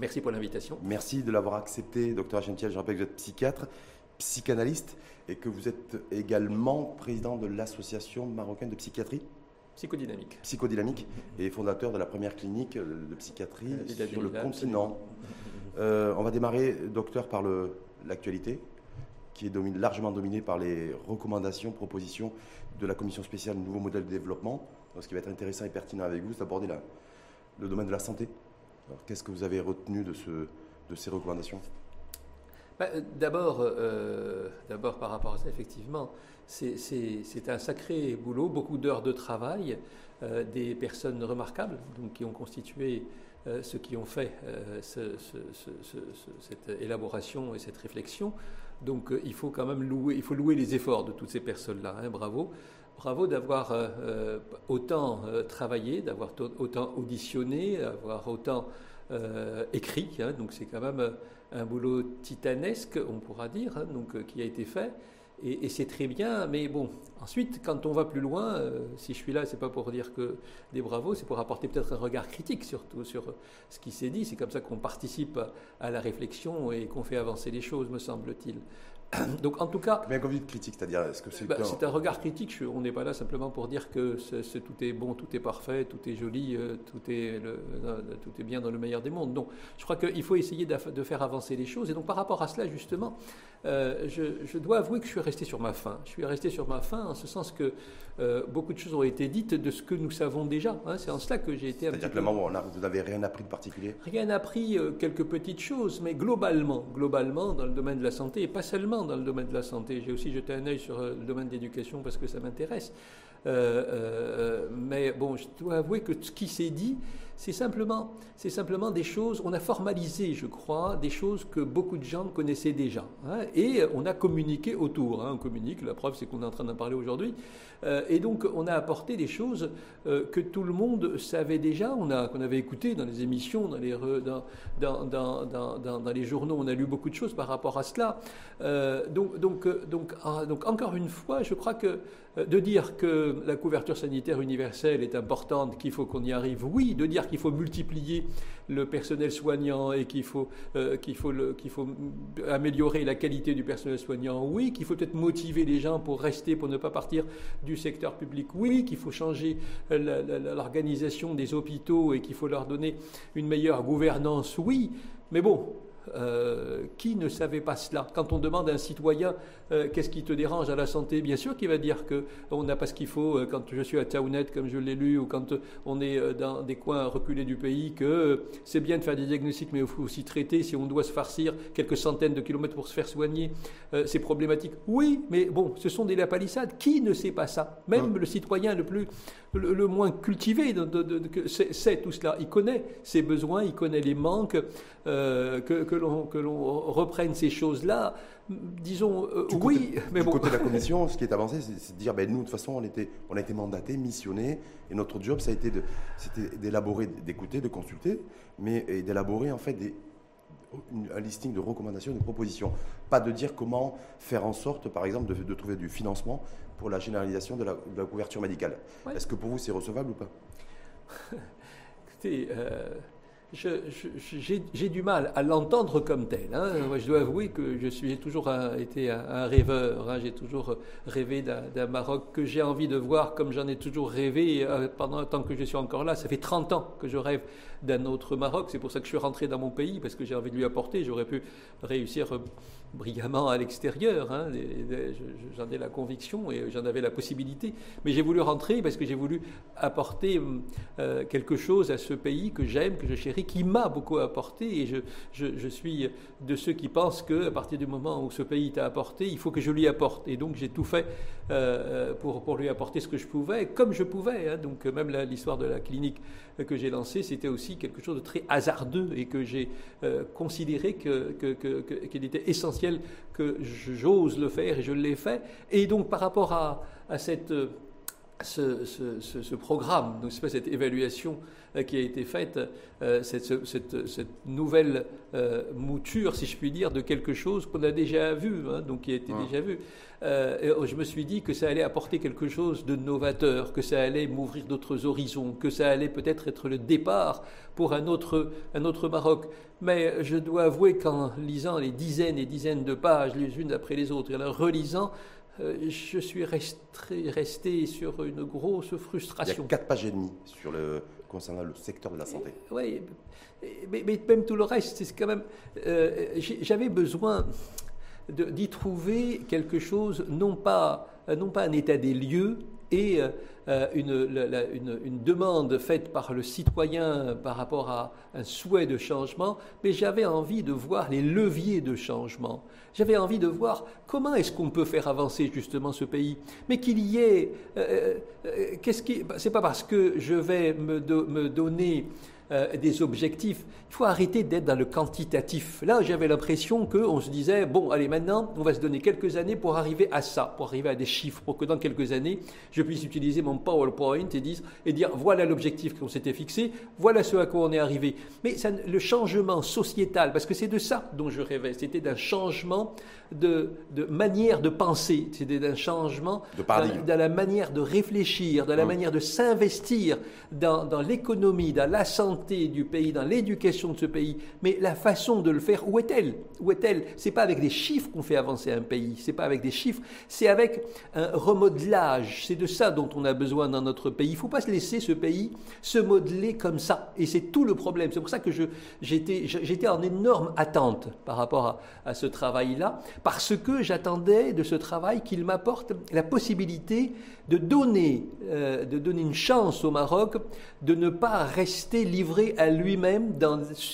Merci pour l'invitation. Merci de l'avoir accepté, docteur Achentiel. Je rappelle que vous êtes psychiatre, psychanalyste et que vous êtes également président de l'Association marocaine de psychiatrie Psychodynamique. Psychodynamique et fondateur de la première clinique de psychiatrie sur le continent. Euh, on va démarrer, docteur, par l'actualité, qui est largement dominée par les recommandations, propositions de la commission spéciale Nouveau modèle de développement. ce qui va être intéressant et pertinent avec vous, c'est d'aborder le domaine de la santé. Qu'est-ce que vous avez retenu de, ce, de ces recommandations? Bah, D'abord, euh, d'abord, par rapport à ça, effectivement, c'est un sacré boulot, beaucoup d'heures de travail, euh, des personnes remarquables donc, qui ont constitué euh, ceux qui ont fait euh, cette élaboration et cette réflexion. Donc il faut quand même louer, il faut louer les efforts de toutes ces personnes-là. Hein, bravo. Bravo d'avoir autant travaillé, d'avoir autant auditionné, d'avoir autant écrit. Hein. donc c'est quand même un boulot titanesque, on pourra dire, hein, qui a été fait. Et, c'est très bien, mais bon, ensuite, quand on va plus loin, euh, si je suis là, c'est pas pour dire que des bravos, c'est pour apporter peut-être un regard critique surtout sur ce qui s'est dit. C'est comme ça qu'on participe à la réflexion et qu'on fait avancer les choses, me semble-t-il. Donc en tout cas. Mais dites critique, c'est-à-dire est-ce que c'est. Bah, c'est un regard critique. on n'est pas là simplement pour dire que tout est bon, tout est parfait, tout est joli, euh, tout, est euh, tout est bien dans le meilleur des mondes. Donc je crois qu'il faut essayer de, faire avancer les choses. Et donc par rapport à cela, justement, euh, je, dois avouer que je suis resté sur ma faim. Je suis resté sur ma faim en ce sens que beaucoup de choses ont été dites de ce que nous savons déjà. Hein. C'est en cela que j'ai été. C'est-à-dire que moment, vous n'avez rien appris de particulier Rien appris, quelques petites choses, mais globalement, globalement, dans le domaine de la santé, et pas seulement dans le domaine de la santé. J'ai aussi jeté un œil sur euh, le domaine de l'éducation parce que ça m'intéresse. Euh, euh, mais bon, je dois avouer que ce qui s'est dit, c'est simplement, c'est simplement des choses, on a formalisé, je crois, des choses que beaucoup de gens connaissaient déjà. Hein, et on a communiqué autour. Hein, on communique, la preuve c'est qu'on est en train d'en parler aujourd'hui. Euh, et donc on a apporté des choses euh, que tout le monde savait déjà, on a, qu'on avait écouté dans les émissions, dans les, dans, dans, dans, dans, les journaux, on a lu beaucoup de choses par rapport à cela. Euh, donc, donc, donc, ah, donc encore une fois, je crois que de dire que la couverture sanitaire universelle est importante, qu'il faut qu'on y arrive, oui, de dire qu'il faut multiplier le personnel soignant et qu'il faut, euh, qu'il faut, qu'il faut améliorer la qualité du personnel soignant, oui, qu'il faut peut-être motiver les gens pour rester, pour ne pas partir du secteur public, oui, qu'il faut changer l'organisation des hôpitaux et qu'il faut leur donner une meilleure gouvernance, oui, mais bon, euh, qui ne savait pas cela Quand on demande à un citoyen euh, qu'est-ce qui te dérange à la santé, bien sûr qu'il va dire qu'on n'a pas ce qu'il faut euh, quand je suis à Taounet, comme je l'ai lu, ou quand on est dans des coins reculés du pays, que c'est bien de faire des diagnostics, mais il faut aussi traiter si on doit se farcir quelques centaines de kilomètres pour se faire soigner. c'est problématique. Oui, mais bon, ce sont des lapalissades. Qui ne sait pas ça? Même le citoyen le plus, le, moins cultivé de, de, sait, tout cela. Il connaît ses besoins, il connaît les manques, que, que que l'on reprenne ces choses-là. Disons, euh, oui, mais du côté de la commission, ce qui est avancé, c'est de dire, ben, nous, de toute façon, on, était, on a été mandatés, missionnés, et notre job, ça a été d'élaborer, d'écouter, de consulter, mais d'élaborer, en fait, des, un listing de recommandations, de propositions. Pas de dire comment faire en sorte, par exemple, de, trouver du financement pour la généralisation de la, couverture médicale. Est-ce que pour vous, c'est recevable ou pas? Écoutez, euh, j'ai du mal à l'entendre comme tel. Hein. je dois avouer que je suis toujours été un, rêveur. Hein. J'ai toujours rêvé d'un Maroc que j'ai envie de voir comme j'en ai toujours rêvé euh, pendant le temps que je suis encore là. Ça fait 30 ans que je rêve d'un autre Maroc. C'est pour ça que je suis rentré dans mon pays, parce que j'ai envie de lui apporter. J'aurais pu réussir brillamment à l'extérieur. Hein. J'en ai la conviction et j'en avais la possibilité. Mais j'ai voulu rentrer parce que j'ai voulu apporter euh, quelque chose à ce pays que j'aime, que je chéris, qui m'a beaucoup apporté. Et je, je, suis de ceux qui pensent qu'à partir du moment où ce pays t'a apporté, il faut que je lui apporte. Et donc j'ai tout fait euh, pour, pour lui apporter ce que je pouvais, comme je pouvais. Hein. Donc même l'histoire de la clinique que j'ai lancée, c'était aussi quelque chose de très hasardeux et que j'ai euh, considéré qu'il que, que, était essentiel que j'ose le faire et je l'ai fait. Et donc par rapport à, à cette ce, programme, donc pas cette évaluation euh, qui a été faite, euh, cette, nouvelle euh, mouture, si je puis dire, de quelque chose qu'on a déjà vu, hein, donc qui a été déjà vu. je me suis dit que ça allait apporter quelque chose de novateur, que ça allait m'ouvrir d'autres horizons, que ça allait peut-être être le départ pour un autre, un autre Maroc. Mais je dois avouer qu'en lisant les dizaines et dizaines de pages, les unes après les autres, et en relisant, euh, je suis resté, resté, sur une grosse frustration. Il y a 4 pages et demie sur le, concernant le secteur de la santé. Oui, mais, même tout le reste, c'est quand même. Euh, j'avais besoin d'y trouver quelque chose, non pas, non pas un état des lieux, et euh, une, une, demande faite par le citoyen par rapport à un souhait de changement, mais j'avais envie de voir les leviers de changement. J'avais envie de voir comment est-ce qu'on peut faire avancer justement ce pays, mais qu'il y ait. Euh, euh, qu'est-ce qui C'est pas parce que je vais me, me donner euh, des objectifs. Il faut arrêter d'être dans le quantitatif. Là, j'avais l'impression qu'on se disait, bon, allez, maintenant, on va se donner quelques années pour arriver à ça, pour arriver à des chiffres, pour que dans quelques années, je puisse utiliser mon PowerPoint et dire, et dire voilà l'objectif qu'on s'était fixé, voilà ce à quoi on est arrivé. Mais ça, le changement sociétal, parce que c'est de ça dont je rêvais, c'était d'un changement de, de, manière de penser, c'était d'un changement dans, la manière de réfléchir, dans la mmh. manière de s'investir dans, dans l'économie, dans la santé, du pays, dans l'éducation de ce pays, mais la façon de le faire, où est-elle? Où est-elle? C'est pas avec des chiffres qu'on fait avancer un pays, c'est pas avec des chiffres, c'est avec un remodelage. C'est de ça dont on a besoin dans notre pays. Il faut pas se laisser ce pays se modeler comme ça, et c'est tout le problème. C'est pour ça que j'étais en énorme attente par rapport à, ce travail-là, parce que j'attendais de ce travail qu'il m'apporte la possibilité de donner, euh, de donner une chance au Maroc de ne pas rester livré à lui-même,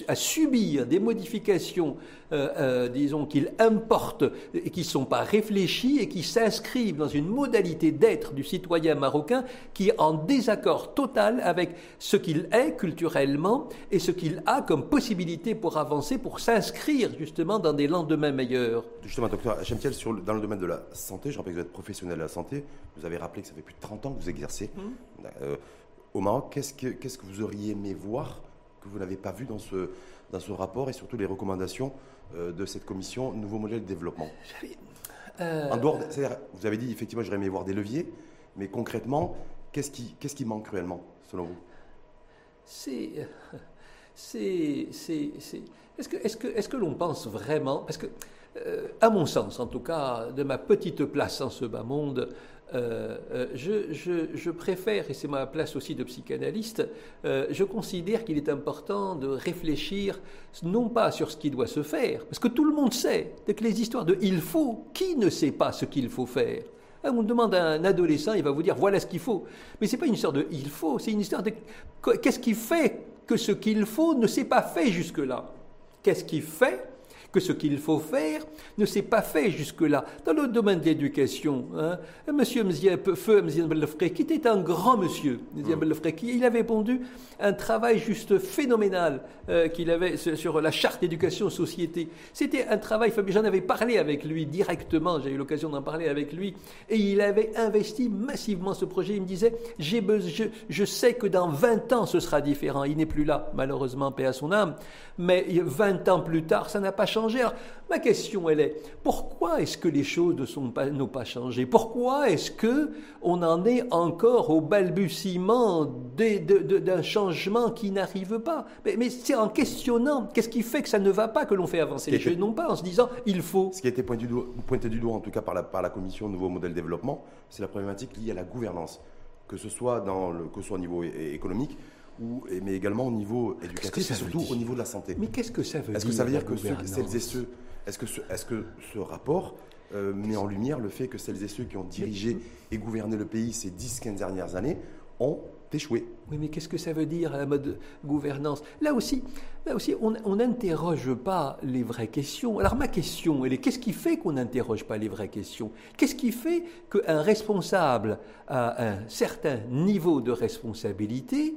à subir des modifications euh, euh, disons, qu'il importe et qui ne sont pas réfléchis et qui s'inscrivent dans une modalité d'être du citoyen marocain qui est en désaccord total avec ce qu'il est culturellement et ce qu'il a comme possibilité pour avancer, pour s'inscrire justement dans des lendemains meilleurs. Justement, docteur Chemtiel, dans le domaine de la santé, je rappelle que vous êtes professionnel de la santé, vous avez rappelé que ça fait plus de 30 ans que vous exercez. Mmh. Euh, au Maroc, qu'est-ce que, qu'est-ce que vous auriez aimé voir que vous n'avez pas vu dans ce, dans ce rapport et surtout les recommandations euh, de cette commission Nouveau modèle de développement euh, En dehors, vous avez dit effectivement j'aurais aimé voir des leviers, mais concrètement, qu'est-ce qui, qu'est-ce qui manque cruellement selon vous? C'est. C'est. Est-ce que, est que, est que l'on pense vraiment Parce que, euh, à mon sens, en tout cas, de ma petite place en ce bas monde, euh, euh, je, préfère, et c'est ma place aussi de psychanalyste, euh, je considère qu'il est important de réfléchir non pas sur ce qui doit se faire, parce que tout le monde sait, que les histoires de il faut, qui ne sait pas ce qu'il faut faire? Hein, on demande à un adolescent, il va vous dire voilà ce qu'il faut. Mais ce n'est pas une histoire de il faut, c'est une histoire de qu'est-ce qui fait que ce qu'il faut ne s'est pas fait jusque-là? Qu'est-ce qui fait que ce qu'il faut faire ne s'est pas fait jusque-là. Dans le domaine de l'éducation, hein, Monsieur Feu qui était un grand monsieur, il avait pondu un travail juste phénoménal euh, qu'il avait sur la charte d'éducation société. C'était un travail, j'en avais parlé avec lui directement, j'ai eu l'occasion d'en parler avec lui, et il avait investi massivement ce projet. Il me disait, je, je sais que dans 20 ans ce sera différent. Il n'est plus là, malheureusement, paix à son âme, mais 20 ans plus tard, ça n'a pas changé ma question, elle est, pourquoi est-ce que les choses n'ont pas, changé? Pourquoi est-ce que on en est encore au balbutiement d'un changement qui n'arrive pas? Mais, c'est en questionnant, qu'est-ce qui fait que ça ne va pas que l'on fait avancer les choses, non pas en se disant, il faut... Ce qui a été pointé du doigt, pointé du doigt en tout cas par la, par la Commission Nouveau Modèle Développement, c'est la problématique liée à la gouvernance, que ce soit, dans le, que ce soit au niveau économique, mais également au niveau éducatif et surtout au niveau de la santé. Mais qu'est-ce que ça veut dire Est-ce que ça veut dire que celles et ceux, est-ce que, ce, est-ce que ce rapport euh, met en lumière le fait que celles et ceux qui ont dirigé et gouverné le pays ces 10-15 dernières années ont échoué Oui, mais qu'est-ce que ça veut dire la mode gouvernance? Là aussi, là aussi on n'interroge pas les vraies questions. Alors ma question, elle est qu'est-ce qui fait qu'on n'interroge pas les vraies questions? Qu'est-ce qui fait qu'un responsable à un certain niveau de responsabilité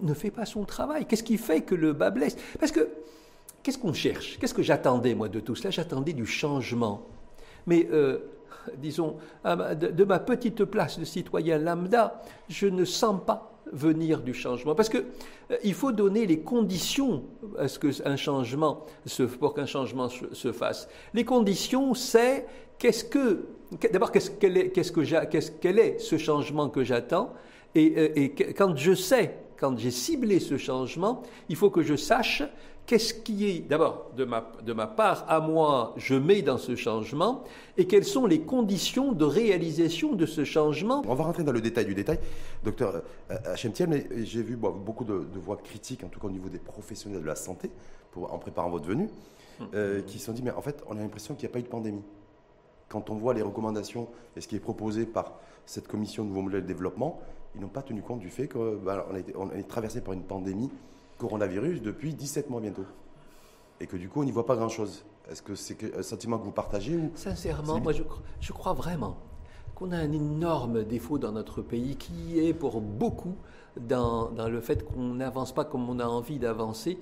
ne fait pas son travail Qu'est-ce qui fait que le bas blesse? Parce que, qu'est-ce qu'on cherche? Qu'est-ce que j'attendais, moi, de tout cela? J'attendais du changement. Mais euh, disons, de, ma petite place de citoyen lambda, je ne sens pas venir du changement. Parce qu'il euh, faut donner les conditions à ce qu'un changement se, pour qu'un changement se, fasse. Les conditions, c'est qu'est-ce que, d'abord, qu'est-ce, qu'est-ce que qu'est-ce, quel est ce changement que j'attends? Et, euh, et quand je sais, quand j'ai ciblé ce changement, il faut que je sache qu'est-ce qui est, d'abord, de ma, de ma part à moi, je mets dans ce changement, et quelles sont les conditions de réalisation de ce changement. On va rentrer dans le détail du détail. Docteur Hachem euh, j'ai vu beaucoup de, voix critiques, en tout cas au niveau des professionnels de la santé, pour, en préparant votre venue, hum. euh, qui se sont dit, mais en fait, on a l'impression qu'il n'y a pas eu de pandémie. Quand on voit les recommandations et ce qui est proposé par cette commission de nouveau modèle de développement, ils n'ont pas tenu compte du fait qu'on bah, est traversé par une pandémie coronavirus depuis 17 mois bientôt. Et que du coup, on n'y voit pas grand-chose. Est-ce que c'est un sentiment que vous partagez ou Sincèrement, moi je, je crois vraiment qu'on a un énorme défaut dans notre pays qui est pour beaucoup dans, dans le fait qu'on n'avance pas comme on a envie d'avancer.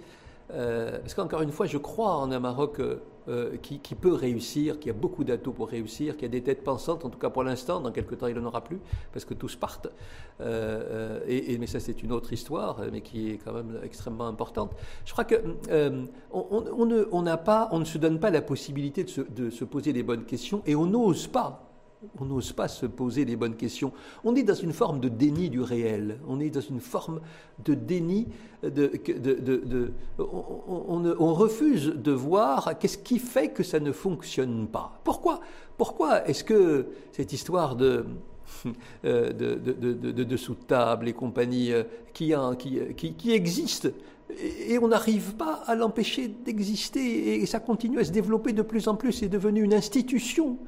Euh, parce qu'encore une fois, je crois en un Maroc euh, euh, qui, peut réussir, qui a beaucoup d'atouts pour réussir, qui a des têtes pensantes, en tout cas pour l'instant, dans quelques temps il n'en aura plus, parce que tous partent. et, mais ça c'est une autre histoire, mais qui est quand même extrêmement importante. Je crois que on, ne, on, pas, on ne se donne pas la possibilité de se, de se poser les bonnes questions, et on n'ose pas on n'ose pas se poser les bonnes questions. On est dans une forme de déni du réel. On est dans une forme de déni. De, on, refuse de voir qu'est-ce qui fait que ça ne fonctionne pas. Pourquoi? Pourquoi est-ce que cette histoire de euh, de, sous-table et compagnie euh, qui, qui, qui existe et on n'arrive pas à l'empêcher d'exister et ça continue à se développer de plus en plus. C'est devenu une institution.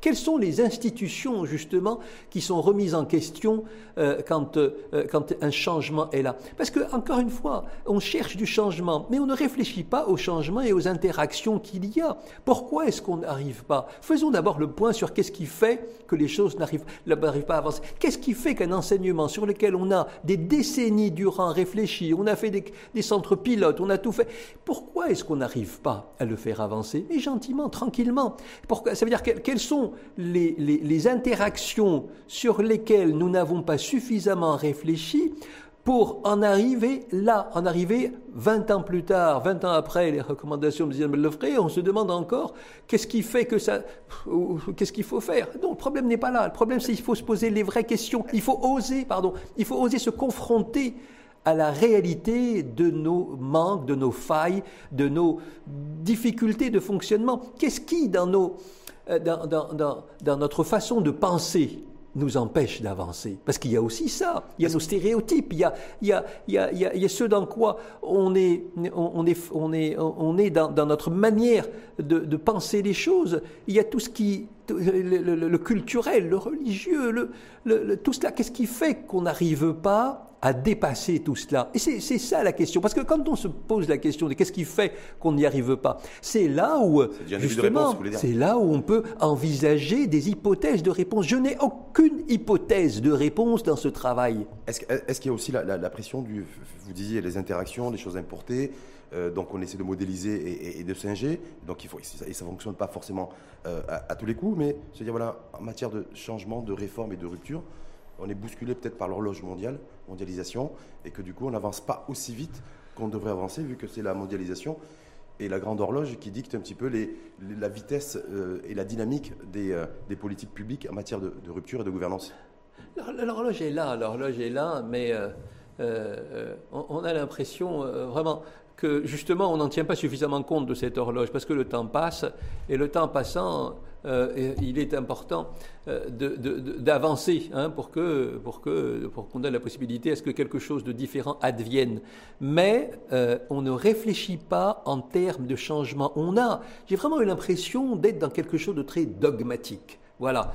quelles sont les institutions justement qui sont remises en question euh, quand, euh, quand un changement est là? Parce que encore une fois, on cherche du changement, mais on ne réfléchit pas au changement et aux interactions qu'il y a. Pourquoi est-ce qu'on n'arrive pas? Faisons d'abord le point sur qu'est-ce qui fait que les choses n'arrivent pas à avancer. Qu'est-ce qui fait qu'un enseignement sur lequel on a des décennies durant réfléchi, on a fait des des centres pilotes, on a tout fait. Pourquoi est-ce qu'on n'arrive pas à le faire avancer? Mais gentiment, tranquillement. Pourquoi? Ça veut dire quelles sont les, les interactions sur lesquelles nous n'avons pas suffisamment réfléchi pour en arriver là, en arriver 20 ans plus tard, 20 ans après les recommandations de Mme Lefray, on se demande encore qu'est-ce qui fait que ça, qu'est-ce qu'il faut faire? Non, le problème n'est pas là. Le problème, c'est qu'il faut se poser les vraies questions. Il faut oser, pardon, il faut oser se confronter à la réalité de nos manques, de nos failles, de nos difficultés de fonctionnement. Qu'est-ce qui, dans, nos, euh, dans, notre façon de penser, nous empêche d'avancer? Parce qu'il y a aussi ça. Il y a nos stéréotypes. Il y a, il y a, il y a, il y a ce dans quoi on est, on est, on est, on est dans, dans notre manière de, de, penser les choses. Il y a tout ce qui, le, le, culturel, le religieux, le, tout cela. Qu'est-ce qui fait qu'on n'arrive pas à dépasser tout cela? Et c'est ça la question. Parce que quand on se pose la question de qu'est-ce qui fait qu'on n'y arrive pas, c'est là où, justement, c'est là où on peut envisager des hypothèses de réponse. Je n'ai aucune hypothèse de réponse dans ce travail. Est-ce est qu'il y a aussi la, pression du, vous disiez, les interactions, les choses importées euh, donc on essaie de modéliser et, de singer. Donc il faut, et ça ne fonctionne pas forcément euh, à, tous les coups, mais se dire voilà, en matière de changement, de réforme et de rupture, on est bousculé peut-être par l'horloge mondiale, mondialisation, et que du coup on n'avance pas aussi vite qu'on devrait avancer, vu que c'est la mondialisation et la grande horloge qui dicte un petit peu la vitesse euh, et la dynamique des, politiques publiques en matière de, rupture et de gouvernance. L'horloge est là, l'horloge est là, mais on, a l'impression vraiment que justement on n'en tient pas suffisamment compte de cette horloge parce que le temps passe et le temps passant, euh, il est important euh, d'avancer hein, pour que pour qu'on ait la possibilité à ce que quelque chose de différent advienne. Mais euh, on ne réfléchit pas en termes de changement. On a, j'ai vraiment eu l'impression d'être dans quelque chose de très dogmatique. Voilà,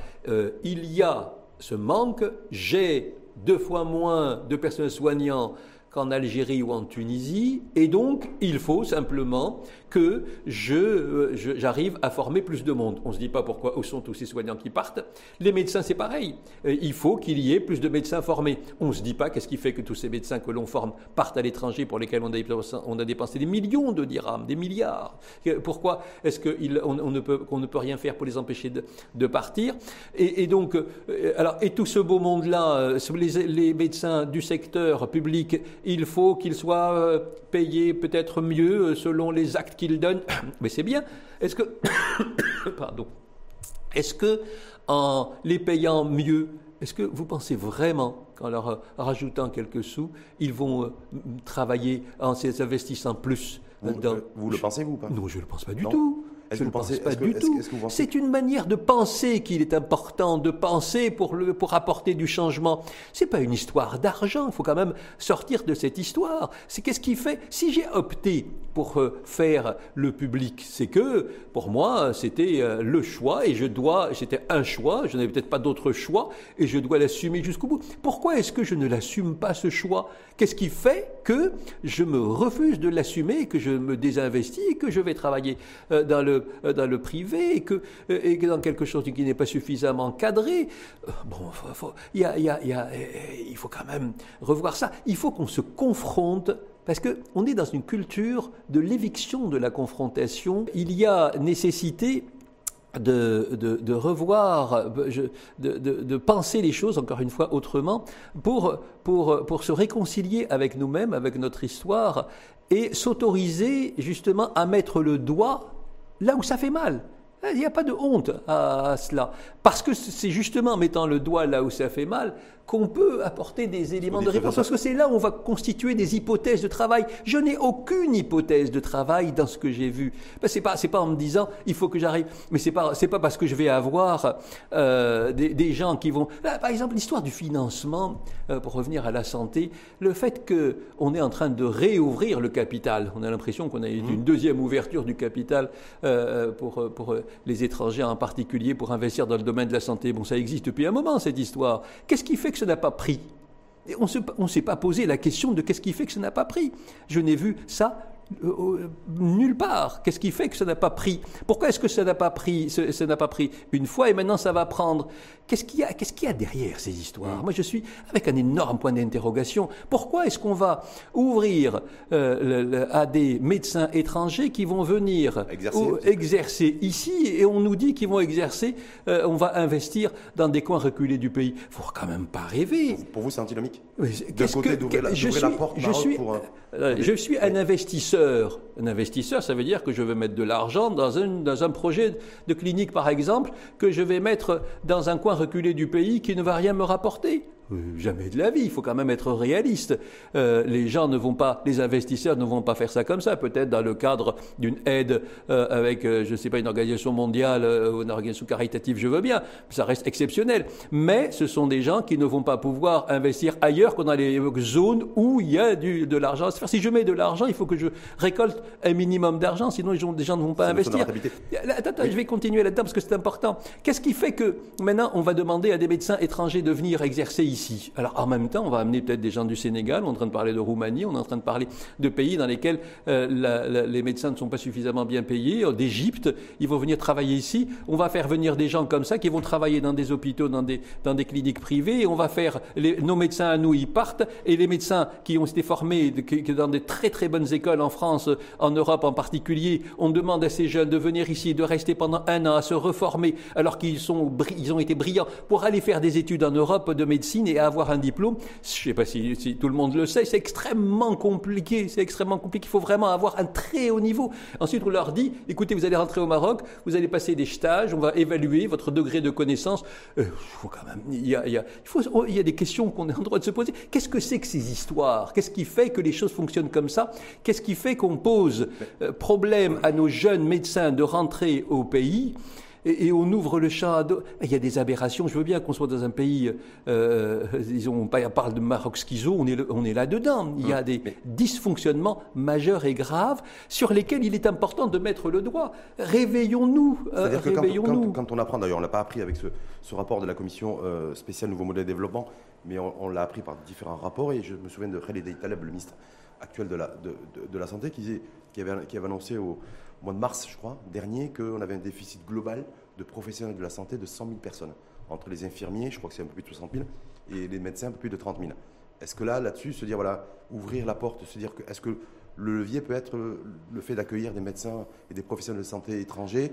il y a ce manque. J'ai deux fois moins de personnel soignant qu'en Algérie ou en Tunisie, et donc il faut simplement que je, j'arrive à former plus de monde. On ne se dit pas pourquoi où sont tous ces soignants qui partent. Les médecins, c'est pareil. Il faut qu'il y ait plus de médecins formés. On ne se dit pas qu'est-ce qui fait que tous ces médecins que l'on forme partent à l'étranger pour lesquels on a, dépensé des millions de dirhams, des milliards. Pourquoi est-ce qu'on on ne, peut, rien faire pour les empêcher de, partir? Et, donc, alors, et tout ce beau monde-là, les, les médecins du secteur public, il faut qu'ils soient euh, payés peut-être mieux euh, selon les actes qu'ils donnent. Mais c'est bien. Est-ce que, pardon, est-ce que en les payant mieux, est-ce que vous pensez vraiment qu'en leur euh, rajoutant quelques sous, ils vont travailler en s'investissant plus vous, vous le pensez, vous ou pas? Non, je ne le pense pas du tout. Je ne pense pas du tout. C'est une manière de penser qu'il est important de penser pour, le, pour apporter du changement. C'est pas une histoire d'argent. Il faut quand même sortir de cette histoire. C'est qu'est-ce qui fait Si j'ai opté pour euh, faire le public, c'est que pour moi c'était euh, le choix et je dois. C'était un choix. Je n'avais peut-être pas d'autre choix et je dois l'assumer jusqu'au bout. Pourquoi est-ce que je ne l'assume pas ce choix? Qu'est-ce qui fait que je me refuse de l'assumer, que je me désinvestis que je vais travailler euh, dans le euh, dans le privé et que, euh, et que dans quelque chose qui n'est pas suffisamment cadré? Bon, il faut quand même revoir ça. Il faut qu'on se confronte parce qu'on est dans une culture de l'éviction de la confrontation. Il y a nécessité de, de, revoir, de, de, penser les choses, encore une fois, autrement, pour, pour, pour se réconcilier avec nous-mêmes, avec notre histoire, et s'autoriser justement à mettre le doigt là où ça fait mal. Il n'y a pas de honte à cela. Parce que c'est justement en mettant le doigt là où ça fait mal qu'on peut apporter des éléments de réponse. Parce que c'est là où on va constituer des hypothèses de travail. Je n'ai aucune hypothèse de travail dans ce que j'ai vu. Ben, c'est pas, c'est pas en me disant il faut que j'arrive. Mais c'est pas, c'est pas parce que je vais avoir euh, des, des, gens qui vont. par exemple, l'histoire du financement, euh, pour revenir à la santé, le fait que on est en train de réouvrir le capital. On a l'impression qu'on a eu mmh. une deuxième ouverture du capital euh, pour pour les étrangers en particulier pour investir dans le domaine de la santé. Bon, ça existe depuis un moment cette histoire. Qu'est-ce qui fait que ça n'a pas pris on ne s'est pas posé la question de qu'est-ce qui fait que ça n'a pas pris. Je n'ai vu ça nulle part. Qu'est-ce qui fait que ça n'a pas pris? Pourquoi est-ce que ça n'a pas pris Ça n'a pas pris une fois et maintenant ça va prendre? Qu'est-ce qu'il y a Qu'est-ce qu'il y a derrière ces histoires? Moi, je suis avec un énorme point d'interrogation. Pourquoi est-ce qu'on va ouvrir euh, à des médecins étrangers qui vont venir exercer, ici et on nous dit qu'ils vont exercer On va investir dans des coins reculés du pays? Faut quand même pas rêver. Pour vous, c'est antinomique? D'un côté d'ouvrir la, la, porte je suis, pour je suis un investisseur. Un investisseur, ça veut dire que je veux mettre de l'argent dans un, dans un projet de clinique, par exemple, que je vais mettre dans un coin reculé du pays qui ne va rien me rapporter. Euh, jamais de la vie. Il faut quand même être réaliste. Euh, les gens ne vont pas, les investisseurs ne vont pas faire ça comme ça. Peut-être dans le cadre d'une aide euh, avec, je ne sais pas, une organisation mondiale ou une organisation caritative, je veux bien. Ça reste exceptionnel. Mais ce sont des gens qui ne vont pas pouvoir investir ailleurs que dans les zones où il y a du, de l'argent à se faire. Si je mets de l'argent, il faut que je récolte un minimum d'argent, sinon les gens, ne vont pas investir. Attends, attends, je vais continuer là-dedans parce que c'est important. Qu'est-ce qui fait que maintenant on va demander à des médecins étrangers de venir exercer ici Alors en même temps, on va amener peut-être des gens du Sénégal, on est en train de parler de Roumanie, on est en train de parler de pays dans lesquels euh, les médecins ne sont pas suffisamment bien payés, euh, d'Égypte, ils vont venir travailler ici. On va faire venir des gens comme ça qui vont travailler dans des hôpitaux, dans des, cliniques privées, on va faire, nos médecins à nous, ils partent, et les médecins qui ont été formés dans des très très bonnes écoles en France, en Europe en particulier, on demande à ces jeunes de venir ici, de rester pendant un an, à se reformer, alors qu'ils ils ont été brillants, pour aller faire des études en Europe de médecine et avoir un diplôme, je ne sais pas si, tout le monde le sait, c'est extrêmement compliqué. C'est extrêmement compliqué. Il faut vraiment avoir un très haut niveau. Ensuite, on leur dit, écoutez, vous allez rentrer au Maroc, vous allez passer des stages, on va évaluer votre degré de connaissance. Il y a des questions qu'on est en droit de se poser. Qu'est-ce que c'est que ces histoires? Qu'est-ce qui fait que les choses fonctionnent comme ça? Qu'est-ce qui fait qu'on pose euh, problème à nos jeunes médecins de rentrer au pays? Et, on ouvre le champ à Il y a des aberrations. Je veux bien qu'on soit dans un pays, euh, disons, on parle de Maroc schizo, on est, on est là-dedans. Il y a hum, des dysfonctionnements majeurs et graves sur lesquels il est important de mettre le doigt. Réveillons-nous. Euh, réveillons-nous. Quand, quand, on apprend, d'ailleurs, on l'a pas appris avec ce, ce, rapport de la commission euh, spéciale Nouveau Modèle de Développement, mais on, l'a appris par différents rapports. Et je me souviens de Khaled Taleb, le ministre actuel de la, de, la Santé, qui, qui, avait, qui avait annoncé au mois de mars, je crois, dernier, qu'on avait un déficit global de professionnels de la santé de 100 000 personnes. Entre les infirmiers, je crois que c'est un peu plus de 60 000, et les médecins, un peu plus de 30 000. Est-ce que là, là-dessus, se dire, voilà, ouvrir la porte, se dire que, est-ce que le levier peut être le fait d'accueillir des médecins et des professionnels de santé étrangers,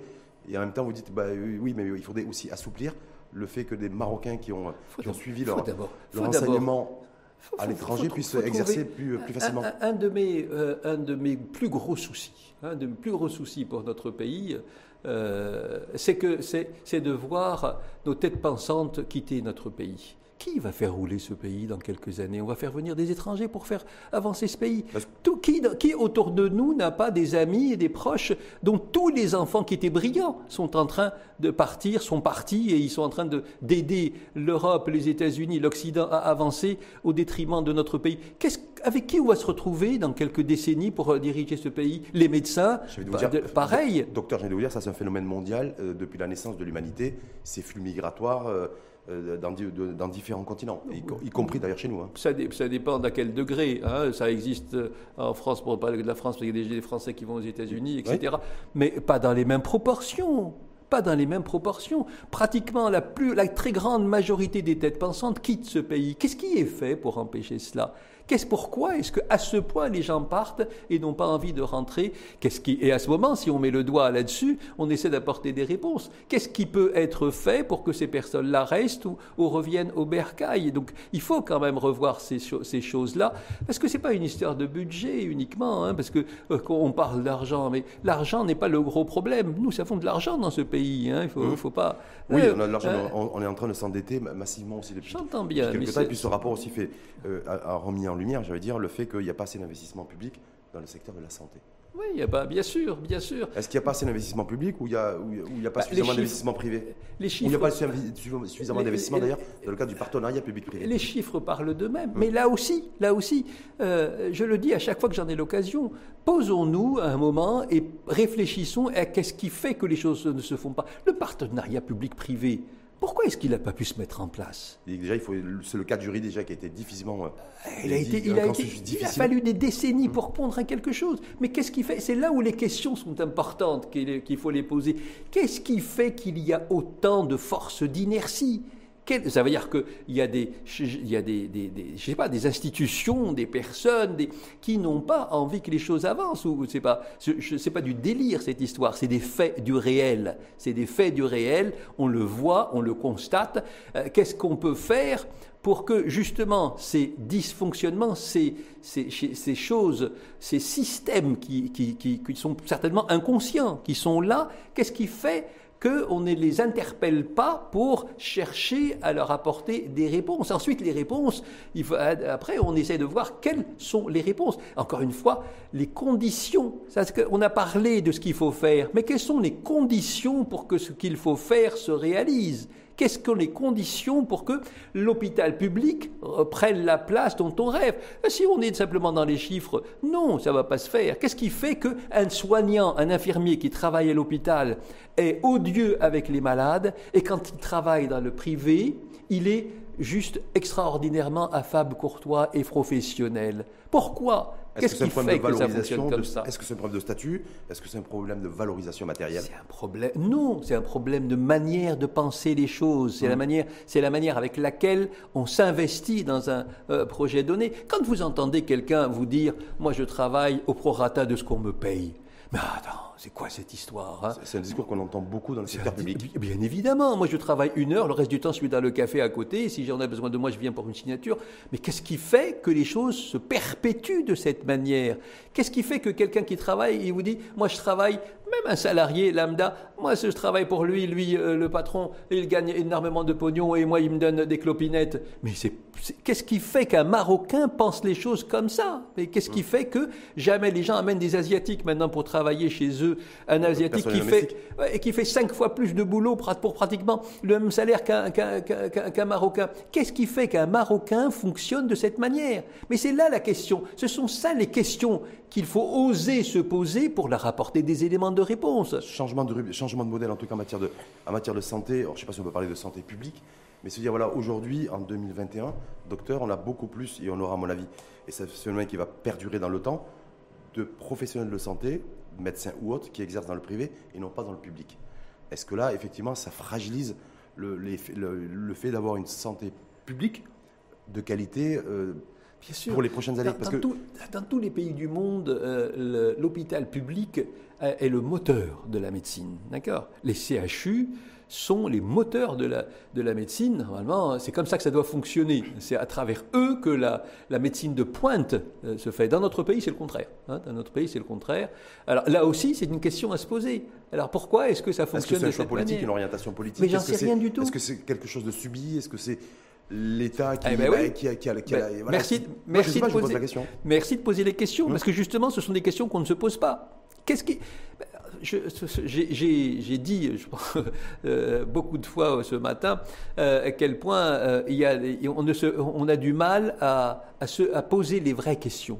et en même temps, vous dites, bah, oui, mais il faudrait aussi assouplir le fait que des Marocains qui ont, suivi leur, enseignement à l'étranger puissent exercer plus, facilement. Un, de mes, euh, un de mes plus gros soucis, un de mes plus gros soucis pour notre pays, euh, c'est de voir nos têtes pensantes quitter notre pays. Qui va faire rouler ce pays dans quelques années? On va faire venir des étrangers pour faire avancer ce pays. Tout, qui, qui autour de nous n'a pas des amis et des proches dont tous les enfants qui étaient brillants sont en train de partir, sont partis et ils sont en train d'aider l'Europe, les États-Unis, l'Occident à avancer au détriment de notre pays. avec qui on va se retrouver dans quelques décennies pour diriger ce pays? Les médecins, pareil. Docteur, je viens de vous dire, ça c'est un phénomène mondial euh, depuis la naissance de l'humanité. Ces flux migratoires. Euh, euh, dans, différents continents, y, compris d'ailleurs chez nous. Hein. Ça, ça, dépend d'à quel degré. Hein. Ça existe euh, en France, pour parler de la France, il y a des Français qui vont aux États-Unis, etc. Mais pas dans les mêmes proportions pas dans les mêmes proportions. Pratiquement la, plus, la très grande majorité des têtes pensantes quittent ce pays. Qu'est-ce qui est fait pour empêcher cela? Qu'est-ce pourquoi est-ce qu'à ce point les gens partent et n'ont pas envie de rentrer? Qu'est-ce qui et à ce moment, si on met le doigt là-dessus, on essaie d'apporter des réponses. Qu'est-ce qui peut être fait pour que ces personnes-là restent ou, reviennent au bercail? Donc, il faut quand même revoir ces, ces choses-là, parce que c'est pas une histoire de budget uniquement, hein, parce que euh, on parle d'argent, mais l'argent n'est pas le gros problème. Nous, ça font de l'argent dans ce pays. Hein, il faut, mmh. faut pas. Oui, euh, on, a de l'argent, euh, on, est en train de s'endetter massivement aussi depuis. J'entends bien. Quelques mais temps, et puis ce rapport aussi fait a, remis en lumière, j'allais dire, le fait qu'il n'y a pas assez d'investissement public dans le secteur de la santé. Oui, il y a pas, bien sûr, bien sûr. Est-ce qu'il n'y a pas assez d'investissement public ou il n'y a, a, pas bah, suffisamment d'investissement privé les chiffres, il n'y a pas suffisamment d'investissement d'ailleurs dans le cadre du partenariat public-privé Les chiffres parlent d'eux-mêmes. Hum. Mais là aussi, là aussi euh, je le dis à chaque fois que j'en ai l'occasion, posons-nous un moment et réfléchissons à qu'est-ce qui fait que les choses ne se font pas. Le partenariat public-privé, pourquoi est-ce qu'il n'a pas pu se mettre en place? Déjà, il faut, c'est le cadre juridique déjà qui a été difficilement. Euh, il, a été, il, a été, il, a fallu des décennies pour mmh. pondre à quelque chose. Mais qu'est-ce qui fait? C'est là où les questions sont importantes qu'il faut les poser. Qu'est-ce qui fait qu'il y a autant de force d'inertie? Ça veut dire qu'il y a, des, je sais pas, des institutions, des personnes qui n'ont pas envie que les choses avancent. Ou c'est pas, du délire cette histoire, c'est des faits du réel. C'est des faits du réel. On le voit, on le constate. Euh, qu'est-ce qu'on peut faire pour que justement ces dysfonctionnements, ces, choses, ces systèmes qui sont certainement inconscients, qui sont là, qu'est-ce qui fait qu'on ne les interpelle pas pour chercher à leur apporter des réponses. Ensuite, les réponses, faut, après, on essaie de voir quelles sont les réponses. Encore une fois, les conditions. On a parlé de ce qu'il faut faire, mais quelles sont les conditions pour que ce qu'il faut faire se réalise? Qu'est-ce que les conditions pour que l'hôpital public prenne la place dont on rêve? Si on est simplement dans les chiffres, non, ça ne va pas se faire. Qu'est-ce qui fait qu'un soignant, un infirmier qui travaille à l'hôpital est odieux avec les malades et quand il travaille dans le privé, il est juste extraordinairement affable, courtois et professionnel Pourquoi? Qu'est-ce qui fait que ça fonctionne comme ça? Est-ce que c'est un problème de statut? Est-ce que c'est un problème de valorisation matérielle? C'est un problème. Non, c'est un problème de manière de penser les choses. C'est la mmh. manière, c'est la manière avec laquelle on s'investit dans un euh, projet donné. Quand vous entendez quelqu'un vous dire, moi je travaille au prorata de ce qu'on me paye, mais attends, c'est quoi cette histoire hein? C'est un discours qu'on entend beaucoup dans le secteur public. Bien évidemment. Moi, je travaille une heure, le reste du temps, je suis dans le café à côté. Si j'en ai besoin de moi, je viens pour une signature. Mais qu'est-ce qui fait que les choses se perpétuent de cette manière? Qu'est-ce qui fait que quelqu'un qui travaille, il vous dit, moi, je travaille, même un salarié lambda, moi, je travaille pour lui, lui, euh, le patron, il gagne énormément de pognon et moi, il me donne des clopinettes. Mais c'est qu'est-ce qui fait qu'un Marocain pense les choses comme ça? Et qu'est-ce qui fait que jamais les gens amènent des Asiatiques maintenant pour travailler chez eux Un Asiatique qui fait, et qui fait cinq fois plus de boulot pour pratiquement le même salaire qu'un Marocain. Qu'est-ce qui fait qu'un Marocain fonctionne de cette manière? Mais c'est là la question. Ce sont ça les questions qu'il faut oser se poser pour leur apporter des éléments de réponse. Changement de, changement de modèle, en tout cas en matière de, en matière de santé. je ne sais pas si on peut parler de santé publique, mais se dire, voilà, aujourd'hui, en 2021, docteur, on a beaucoup plus, et on aura, à mon avis, et c'est un phénomène qui va perdurer dans le temps, de professionnels de santé, médecins ou autres, qui exercent dans le privé et non pas dans le public. Est-ce que là, effectivement, ça fragilise le, le, fait d'avoir une santé publique de qualité euh, Bien sûr. pour les prochaines années? Dans, parce que... dans tous les pays du monde, euh, l'hôpital public est le moteur de la médecine. D'accord? Les CHU sont les moteurs de la, de la médecine. Normalement, c'est comme ça que ça doit fonctionner. C'est à travers eux que la, la médecine de pointe euh, se fait. Dans notre pays, c'est le contraire. Hein. Dans notre pays, c'est le contraire. Alors là aussi, c'est une question à se poser. Alors pourquoi est-ce que ça fonctionne Est-ce que c'est un choix politique, une orientation politique Mais j'en sais rien du tout. Est-ce que c'est quelque chose de subi Est-ce que c'est l'État qui, eh ben qui, a, qui, a, qui a, ben, merci, merci, de poser, merci de poser les questions, hum. parce que justement, ce sont des questions qu'on ne se pose pas. Qu'est-ce qui j'ai dit euh, beaucoup de fois ce matin euh, à quel point euh, on, a du mal à, poser les vraies questions.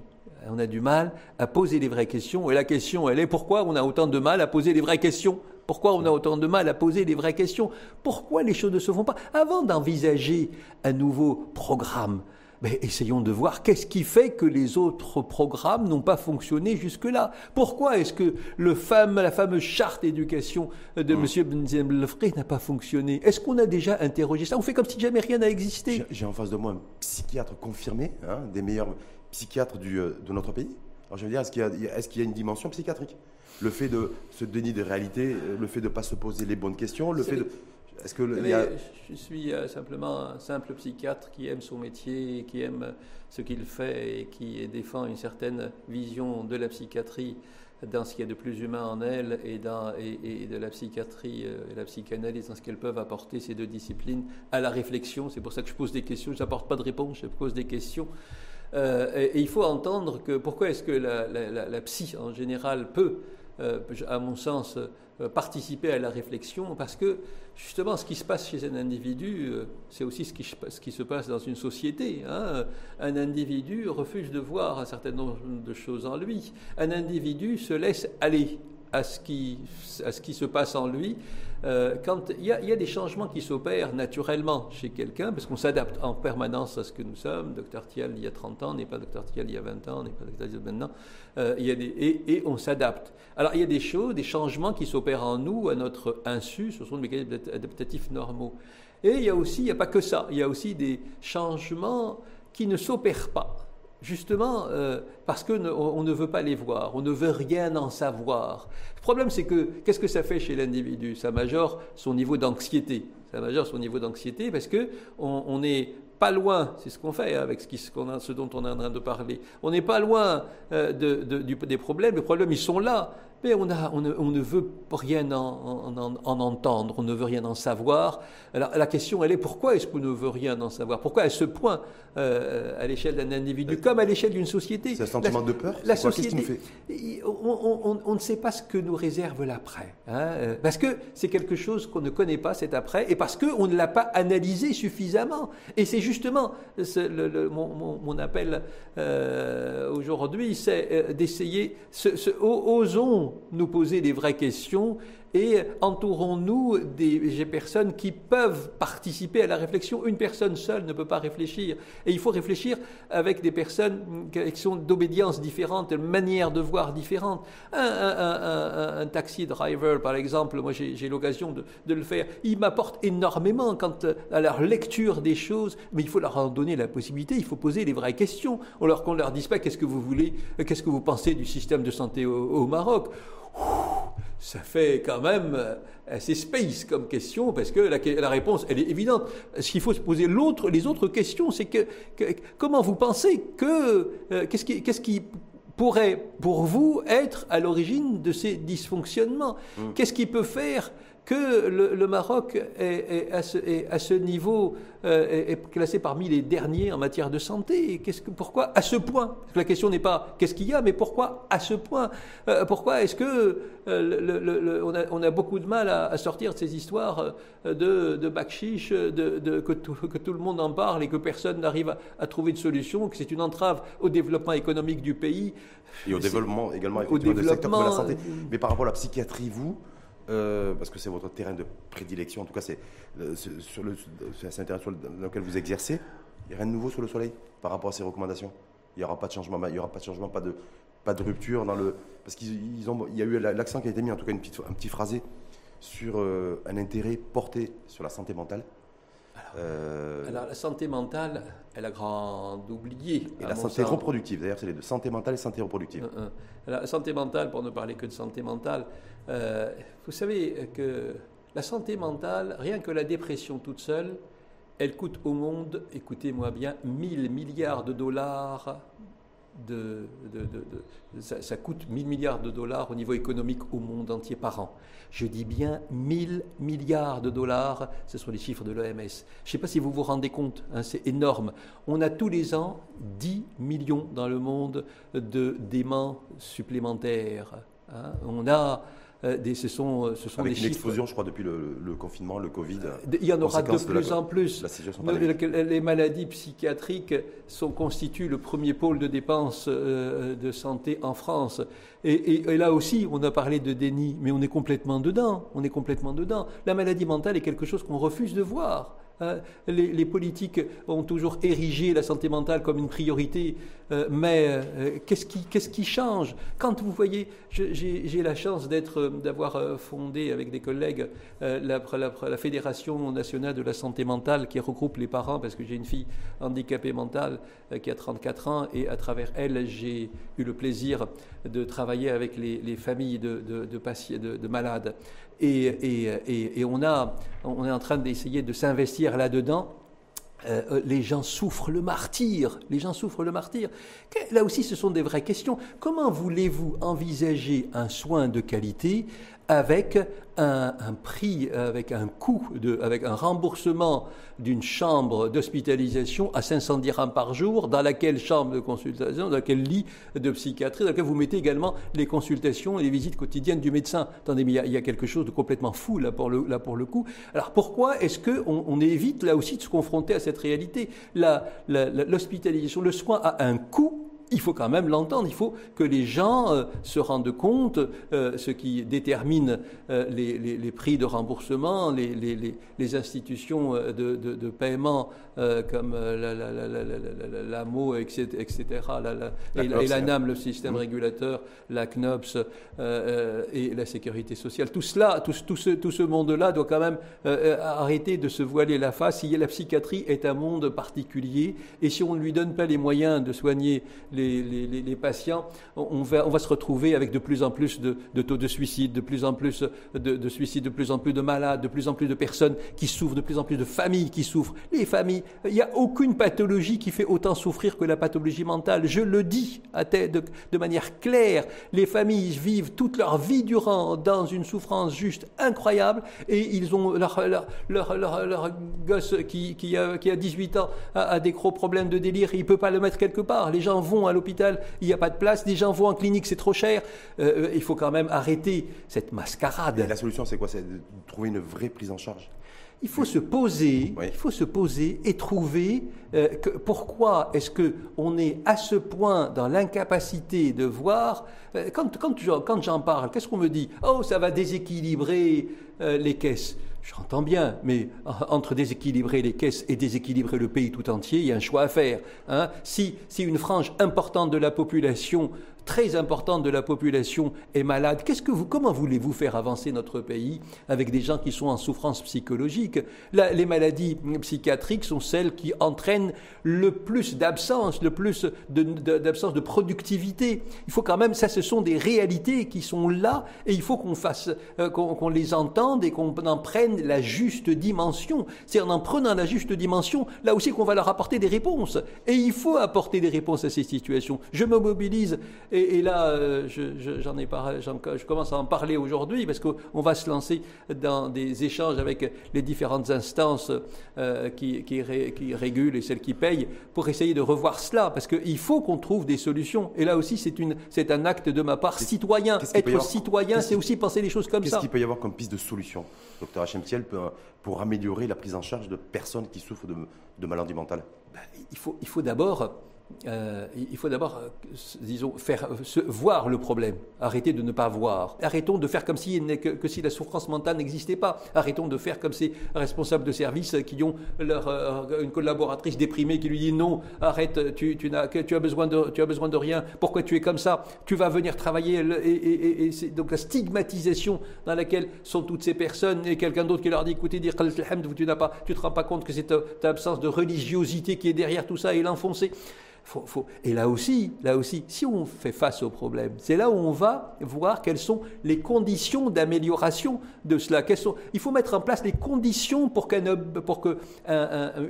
On a du mal à poser les vraies questions. Et la question, elle est pourquoi on a autant de mal à poser les vraies questions? Pourquoi on a autant de mal à poser les vraies questions? Pourquoi les choses ne se font pas? Avant d'envisager un nouveau programme, mais essayons de voir qu'est-ce qui fait que les autres programmes n'ont pas fonctionné jusque-là. Pourquoi est-ce que le la fameuse charte d'éducation de M. Benzemlefré n'a pas fonctionné? Est-ce qu'on a déjà interrogé ça? On fait comme si jamais rien n'a existé. J'ai en face de moi un psychiatre confirmé, hein, des meilleurs psychiatres du, euh, de notre pays. Alors je veux dire, est-ce qu'il y, est y, a une dimension psychiatrique? Le fait de se dénier de réalité, le fait de ne pas se poser les bonnes questions, le fait de... Je suis euh, simplement un simple psychiatre qui aime son métier, qui aime ce qu'il fait et qui défend une certaine vision de la psychiatrie dans ce qu'il y a de plus humain en elle et, de la psychiatrie euh, et la psychanalyse dans ce qu'elles peuvent apporter, ces deux disciplines, à la réflexion. C'est pour ça que je pose des questions, je n'apporte pas de réponse, je pose des questions. Euh, et, il faut entendre que pourquoi est-ce que la, psy en général peut, à mon sens, participer à la réflexion parce que justement ce qui se passe chez un individu, euh, c'est aussi ce qui, ce qui, se passe dans une société. Hein. Un individu refuse de voir un certain nombre de choses en lui. Un individu se laisse aller à ce qui, se passe en lui euh, quand il y, a, des changements qui s'opèrent naturellement chez quelqu'un, parce qu'on s'adapte en permanence à ce que nous sommes. Docteur Thial il y a 30 ans n'est pas Docteur Thial il y a 20 ans, n'est pas Docteur Thial maintenant. Euh, y a des, et, on s'adapte. Alors il y a des choses, des changements qui s'opèrent en nous à notre insu, ce sont des mécanismes adaptatifs normaux. Et il y a aussi, il n'y a pas que ça, il y a aussi des changements qui ne s'opèrent pas justement euh, parce qu'on on ne veut pas les voir, on ne veut rien en savoir. Le problème, c'est que qu'est-ce que ça fait chez l'individu? Ça majore son niveau d'anxiété. Ça majore son niveau d'anxiété parce que on, n'est pas loin, c'est ce qu'on fait avec ce, qui, ce, dont on est en train de parler. On n'est pas loin euh, des problèmes. Les problèmes, ils sont là mais on, a, on, ne, veut rien en, entendre, on ne veut rien en savoir. Alors la question, elle est pourquoi est-ce qu'on ne veut rien en savoir? Pourquoi à ce point, euh, à l'échelle d'un individu, comme à l'échelle d'une société C'est un sentiment de peur La société, on, ne sait pas ce que nous réserve l'après. Hein, euh, parce que c'est quelque chose qu'on ne connaît pas, cet après, et parce qu'on ne l'a pas analysé suffisamment. Et c'est justement le, mon, appel euh, aujourd'hui, c'est d'essayer, osons nous poser des vraies questions et entourons-nous des personnes qui peuvent participer à la réflexion. Une personne seule ne peut pas réfléchir. Et il faut réfléchir avec des personnes qui sont d'obédience différente, de manière de voir différente. Un, taxi driver, par exemple, moi j'ai l'occasion de, de, le faire, il m'apporte énormément quant à leur lecture des choses, mais il faut leur en donner la possibilité, il faut poser les vraies questions. Alors qu'on ne leur dise pas qu'est-ce que vous voulez, qu'est-ce que vous pensez du système de santé au, au Maroc? Ça fait quand même euh, assez space comme question, parce que la, réponse, elle est évidente. Ce qu'il faut se poser l'autre, les autres questions, c'est que, comment vous pensez que, euh, qu'est-ce qui, qu'est-ce qui pourrait, pour vous, être à l'origine de ces dysfonctionnements? Mmh. Qu'est-ce qui peut faire que le, Maroc est, à ce, niveau euh, est, classé parmi les derniers en matière de santé. Que, pourquoi à ce point? La question n'est pas qu'est-ce qu'il y a, mais pourquoi à ce point? Euh, Pourquoi est-ce que euh, on, a, beaucoup de mal à, sortir de ces histoires de, de de, que, tout, le monde en parle et que personne n'arrive à, trouver de solution, que c'est une entrave au développement économique du pays et au développement également au développement, secteur de la santé. Mais par rapport à la psychiatrie, vous euh, parce que c'est votre terrain de prédilection, en tout cas c'est euh, sur un terrain dans lequel vous exercez. Il n'y a rien de nouveau sur le soleil par rapport à ces recommandations? Il n'y aura pas de changement, il y aura pas de changement, pas de, pas de rupture dans le, parce qu'il y a eu l'accent qui a été mis, en tout cas une petite, un petit phrasé sur euh, un intérêt porté sur la santé mentale. Alors, la santé mentale, elle a grand oublié. Et la santé reproductive, d'ailleurs, c'est les deux, santé mentale et santé reproductive. La santé mentale, pour ne parler que de santé mentale, euh, vous savez que la santé mentale, rien que la dépression toute seule, elle coûte au monde, écoutez-moi bien, 1000 milliards de dollars. De, ça, coûte 1000 milliards de dollars au niveau économique au monde entier par an. Je dis bien 1000 milliards de dollars, ce sont les chiffres de l'OMS. Je ne sais pas si vous vous rendez compte, hein, c'est énorme. On a tous les ans 10 millions dans le monde de déments supplémentaires. Hein. On a euh, ce sont, euh, ce sont Avec des une explosion, je crois, depuis le, confinement, le Covid. Il y en aura de plus en plus. les maladies psychiatriques sont, constituent le premier pôle de dépenses euh, de santé en France. Et, et, là aussi, on a parlé de déni, mais on est complètement dedans. On est complètement dedans. La maladie mentale est quelque chose qu'on refuse de voir. Hein, les, politiques ont toujours érigé la santé mentale comme une priorité, euh, mais euh, qu'est-ce qui, change? Quand vous voyez, j'ai la chance d'être, d'avoir fondé avec des collègues euh, la, Fédération nationale de la santé mentale qui regroupe les parents, parce que j'ai une fille handicapée mentale qui a 34 ans, et à travers elle, j'ai eu le plaisir de travailler avec les, familles de malades. Et, on, est en train d'essayer de s'investir là-dedans. Euh, les gens souffrent le martyr. Les gens souffrent le martyr. Là aussi, ce sont des vraies questions. Comment voulez-vous envisager un soin de qualité avec un, prix, avec un coût, avec un remboursement d'une chambre d'hospitalisation à 500 dirhams par jour, dans laquelle chambre de consultation, dans laquelle lit de psychiatrie, dans laquelle vous mettez également les consultations et les visites quotidiennes du médecin. Attendez, mais il y, a, quelque chose de complètement fou là pour le, là pour le coup. Alors pourquoi est-ce qu'on on évite là aussi de se confronter à cette réalité? L'hospitalisation, le soin a un coût il faut quand même l'entendre, il faut que les gens euh, se rendent compte, euh, ce qui détermine euh, les, prix de remboursement, les, institutions de, paiement comme l'AMO, etc., et, la NAM, le système régulateur, la CNOPS et la sécurité sociale. Tout cela, tout, ce, tout ce monde-là doit quand même arrêter de se voiler la face. La psychiatrie est un monde particulier et si on ne lui donne pas les moyens de soigner les les, patients, on va, se retrouver avec de plus en plus de, taux de suicide, de plus en plus de, suicides, de plus en plus de malades, de plus en plus de personnes qui souffrent, de plus en plus de familles qui souffrent. Les familles, il n'y a aucune pathologie qui fait autant souffrir que la pathologie mentale. Je le dis à de, de manière claire. Les familles vivent toute leur vie durant dans une souffrance juste incroyable et ils ont leur, gosse qui, qui, a, qui a 18 ans a, des gros problèmes de délire, il ne peut pas le mettre quelque part. Les gens vont à l'hôpital, il n'y a pas de place, des gens vont en clinique, c'est trop cher. Euh, il faut quand même arrêter cette mascarade. Et la solution, c'est quoi? C'est de trouver une vraie prise en charge il faut se poser, il faut se poser et trouver euh, que, pourquoi est-ce que on est à ce point dans l'incapacité de voir. Euh, quand, quand, quand j'en parle, qu'est-ce qu'on me dit? Oh, ça va déséquilibrer les caisses. J'entends bien, mais entre déséquilibrer les caisses et déséquilibrer le pays tout entier, il y a un choix à faire. Hein. Si, si une frange importante de la population très importante de la population est malade, qu'est-ce que vous, comment voulez-vous faire avancer notre pays avec des gens qui sont en souffrance psychologique? Les maladies psychiatriques sont celles qui entraînent le plus d'absence, le plus d'absence de, productivité. Il faut quand même, ça, ce sont des réalités qui sont là, et il faut qu'on fasse, euh, qu'on les entende et qu'on en prenne la juste dimension. C'est en en prenant la juste dimension, là aussi qu'on va leur apporter des réponses. Et il faut apporter des réponses à ces situations. Je me mobilise Et, là, j'en ai parlé, je commence à en parler aujourd'hui parce qu'on va se lancer dans des échanges avec les différentes instances qui, qui, qui, régulent et celles qui payent pour essayer de revoir cela. Parce qu'il faut qu'on trouve des solutions. Et là aussi, c'est un acte de ma part citoyen. Être citoyen, c'est aussi penser les choses comme ça. Qu'est-ce qu'il peut y avoir comme piste de solution, docteur Hachemtiel, pour améliorer la prise en charge de personnes qui souffrent de, de maladies mentales? Ben, Il faut, il faut d'abord euh, il faut d'abord, euh, disons, faire euh, voir le problème. Arrêter de ne pas voir. Arrêtons de faire comme si, la souffrance mentale n'existait pas. Arrêtons de faire comme ces responsables de service qui ont leur, une collaboratrice déprimée qui lui dit non, arrête, tu, tu, as, besoin de, rien. Pourquoi tu es comme ça? Tu vas venir travailler. Et, donc la stigmatisation dans laquelle sont toutes ces personnes et quelqu'un d'autre qui leur dit écoutez, dire tu n'as pas, tu te rends pas compte que c'est ta, absence de religiosité qui est derrière tout ça et l'enfoncer. Et là aussi, là aussi, si on fait face au problème, c'est là où on va voir quelles sont les conditions d'amélioration de cela. il faut mettre en place les conditions pour, pour que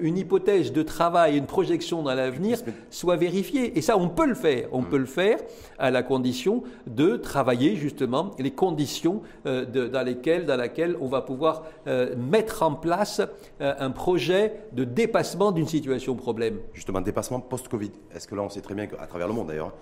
une hypothèse de travail, une projection dans l'avenir soit vérifiée. Et ça, on peut le faire. On mm. peut le faire à la condition de travailler justement les conditions euh, dans lesquelles, dans laquelle on va pouvoir euh, mettre en place euh, un projet de dépassement d'une situation problème. Justement, dépassement post-Covid. Est-ce que là, on sait très bien qu'à travers le monde, d'ailleurs,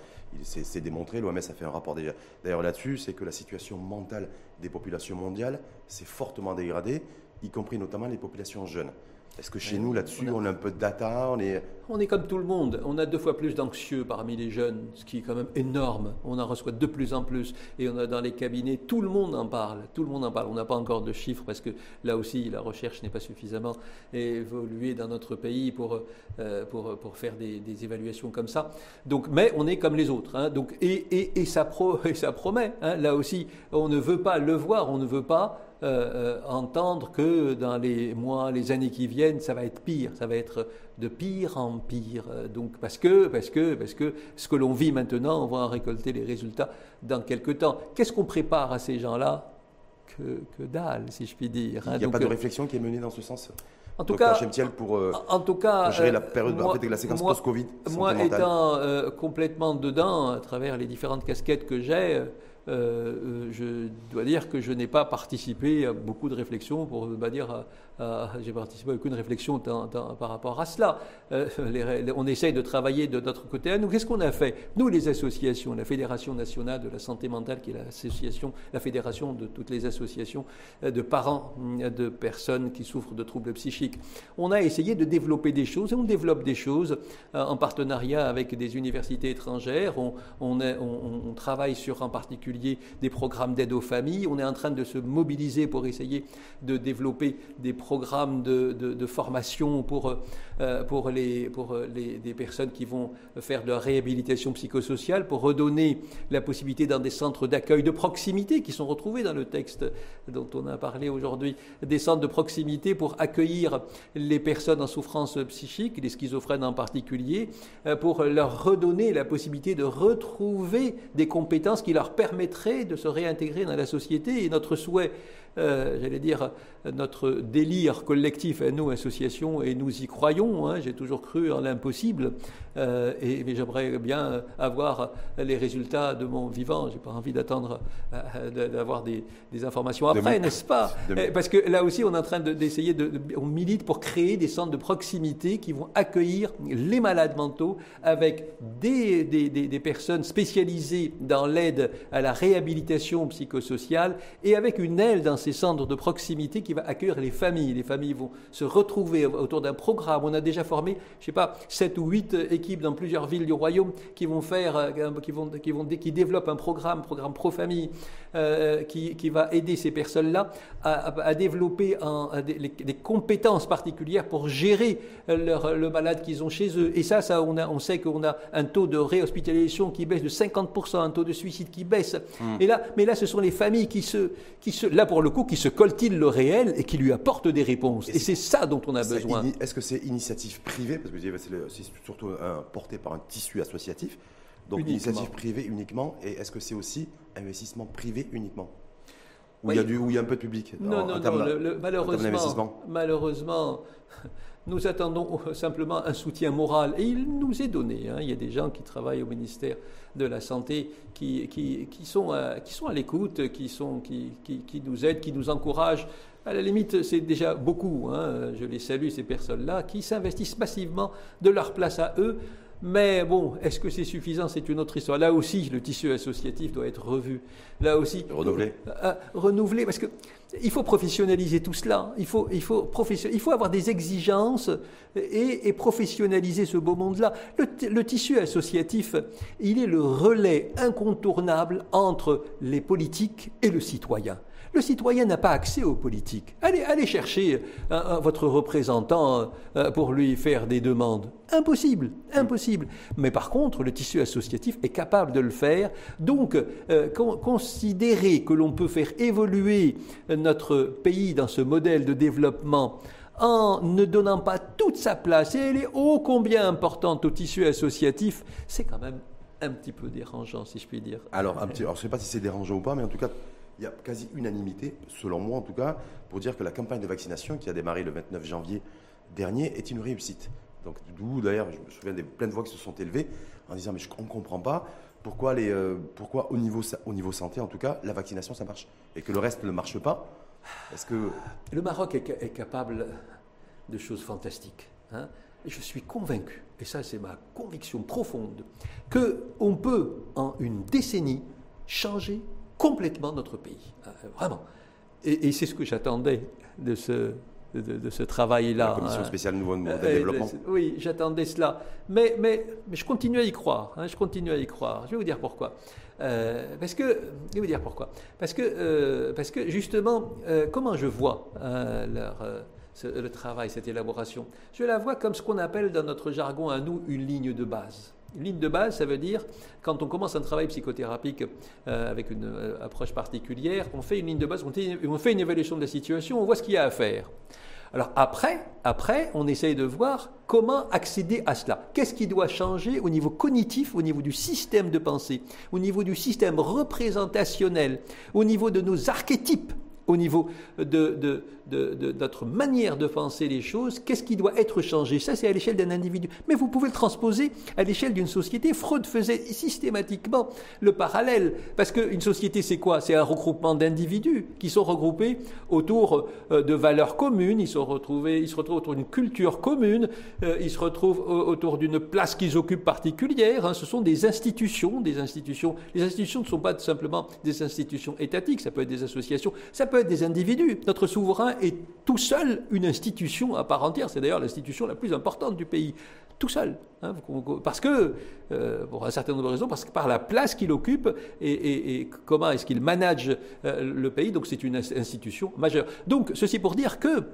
c'est démontré, l'OMS a fait un rapport d'ailleurs là-dessus, c'est que la situation mentale des populations mondiales s'est fortement dégradée, y compris notamment les populations jeunes. Est-ce que chez nous, là-dessus, on, a un peu de data on est... on est comme tout le monde. On a deux fois plus d'anxieux parmi les jeunes, ce qui est quand même énorme. On en reçoit de plus en plus. Et on a dans les cabinets, tout le monde en parle. Tout le monde en parle. On n'a pas encore de chiffres parce que là aussi, la recherche n'est pas suffisamment évoluée dans notre pays pour, euh, pour, pour faire des, évaluations comme ça. Donc, mais on est comme les autres. Hein. Donc, et, et, et, ça pro, et ça promet. Hein. Là aussi, on ne veut pas le voir, on ne veut pas euh, euh, entendre que dans les mois, les années qui viennent, ça va être pire, ça va être de pire en pire. Donc parce que, parce que, parce que ce que l'on vit maintenant, on va en récolter les résultats dans quelques temps. Qu'est-ce qu'on prépare à ces gens-là? Que, que, dalle, si je puis dire. Hein. Il n'y a pas de euh, réflexion qui est menée dans ce sens? en tout, cas, pour, en tout cas, gérer la période de la séquence post-Covid. Moi, étant complètement dedans, à travers les différentes casquettes que j'ai, euh, je dois dire que je n'ai pas participé à beaucoup de réflexions pour ne dire j'ai participé à aucune réflexion par rapport à cela. Euh, on essaye de travailler de notre côté. Nous, qu'est-ce qu'on a fait? Nous, les associations, la Fédération nationale de la santé mentale, qui est l'association, la fédération de toutes les associations euh, de parents euh, de personnes qui souffrent de troubles psychiques, on a essayé de développer des choses et on développe des choses en partenariat avec des universités étrangères. On, on, travaille sur en particulier des programmes d'aide aux familles. On est en train de se mobiliser pour essayer de développer des programmes programme de, de, formation pour, euh, pour, les, pour les, des personnes qui vont faire de la réhabilitation psychosociale, pour redonner la possibilité dans des centres d'accueil de proximité qui sont retrouvés dans le texte dont on a parlé aujourd'hui, des centres de proximité pour accueillir les personnes en souffrance psychique, les schizophrènes en particulier, euh, pour leur redonner la possibilité de retrouver des compétences qui leur permettraient de se réintégrer dans la société. Et notre souhait, euh, j'allais dire, notre délire collectif à nous, associations, et nous y croyons. Hein, j'ai toujours cru en l'impossible, euh, et mais j'aimerais bien avoir les résultats de mon vivant. J'ai pas envie d'attendre euh, d'avoir des, informations après, n'est-ce pas? Parce que là aussi, on est en train d'essayer de, on milite pour créer des centres de proximité qui vont accueillir les malades mentaux avec des, des, des personnes spécialisées dans l'aide à la réhabilitation psychosociale et avec une aile dans ces centres de proximité qui va accueillir les familles. Les familles vont se retrouver autour d'un programme. On a déjà formé, je sais pas, sept ou huit équipes dans plusieurs villes du royaume qui vont faire, euh, qui vont, qui vont, qui développent un programme, programme pro-famille, euh, qui, qui, va aider ces personnes-là à, développer des, compétences particulières pour gérer leur, le malade qu'ils ont chez eux. Et ça, ça on, a, on sait qu'on a un taux de réhospitalisation qui baisse de 50%, un taux de suicide qui baisse. Mmh. Et là, mais là, ce sont les familles qui se, qui se, là pour le coup, qui se coltinent le réel et qui lui apportent des réponses. Et, c'est ça dont on a besoin. Est-ce que c'est initiative privée Parce que c'est surtout porté par un tissu associatif. Donc initiative privée uniquement. Et est-ce que c'est aussi investissement privé uniquement? Où, il y a du, où il y a un peu de public Non, non, non. malheureusement, malheureusement, nous attendons simplement un soutien moral et il nous est donné. Hein. Il y a des gens qui travaillent au ministère de la Santé qui, qui, qui sont, à, qui sont à l'écoute, qui, sont, qui, qui, nous aident, qui nous encouragent. À la limite, c'est déjà beaucoup. Hein. Je les salue, ces personnes-là, qui s'investissent massivement de leur place à eux mais bon, est-ce que c'est suffisant? C'est une autre histoire. Là aussi, le tissu associatif doit être revu. Là aussi. Renouvelé. Euh, renouvelé, parce qu'il faut professionnaliser tout cela. Il faut, il faut, il faut avoir des exigences et, professionnaliser ce beau monde-là. le, tissu associatif, il est le relais incontournable entre les politiques et le citoyen. Le citoyen n'a pas accès aux politiques. Allez, allez chercher votre représentant euh, pour lui faire des demandes. Impossible, impossible. Mais par contre, le tissu associatif est capable de le faire. Donc, euh, considérer que l'on peut faire évoluer notre pays dans ce modèle de développement en ne donnant pas toute sa place, et elle est ô combien importante au tissu associatif, c'est quand même un petit peu dérangeant, si je puis dire. Alors, un petit, alors je ne sais pas si c'est dérangeant ou pas, mais en tout cas, il y a quasi unanimité, selon moi en tout cas, pour dire que la campagne de vaccination qui a démarré le 29 janvier dernier est une réussite. Donc d'où d'ailleurs, je me souviens des plein de voix qui se sont élevées en disant mais on ne comprend pas pourquoi, les, euh, pourquoi au, niveau, au niveau santé en tout cas la vaccination ça marche et que le reste ne marche pas. Est-ce que le Maroc est, capable de choses fantastiques. Hein je suis convaincu, et ça c'est ma conviction profonde, que on peut en une décennie changer complètement notre pays. Euh, vraiment. Et, c'est ce que j'attendais de ce, de, ce travail-là. La commission spéciale nouveau de euh, développement. oui, j'attendais cela. Mais, mais, mais, je continue à y croire. Hein, je continue à y croire. Je vais vous dire pourquoi. Euh, parce que, je vais vous dire pourquoi. Parce que, parce que justement, comment je vois hein, leur, le travail, cette élaboration? Je la vois comme ce qu'on appelle dans notre jargon à nous une ligne de base. Ligne de base, ça veut dire, quand on commence un travail psychothérapique euh, avec une euh, approche particulière, on fait une ligne de base, on fait une évaluation de la situation, on voit ce qu'il y a à faire. Alors après, après, on essaye de voir comment accéder à cela. Qu'est-ce qui doit changer au niveau cognitif, au niveau du système de pensée, au niveau du système représentationnel, au niveau de nos archétypes au niveau de, notre manière de penser les choses, qu'est-ce qui doit être changé? Ça, c'est à l'échelle d'un individu. Mais vous pouvez le transposer à l'échelle d'une société. Freud faisait systématiquement le parallèle. Parce qu'une société, c'est quoi? C'est un regroupement d'individus qui sont regroupés autour euh, de valeurs communes, ils, sont retrouvés, ils se retrouvent autour d'une culture commune, euh, ils se retrouvent autour d'une place qu'ils occupent particulière. Hein. Ce sont des institutions, des institutions. Les institutions ne sont pas simplement des institutions étatiques, ça peut être des associations, ça peut être des individus. Notre souverain est tout seul une institution à part entière. C'est d'ailleurs l'institution la plus importante du pays. Tout seul. Hein, parce que, euh, pour un certain nombre de raisons, parce que par la place qu'il occupe et, comment est-ce qu'il manage euh, le pays, donc c'est une institution majeure. Donc, ceci pour dire que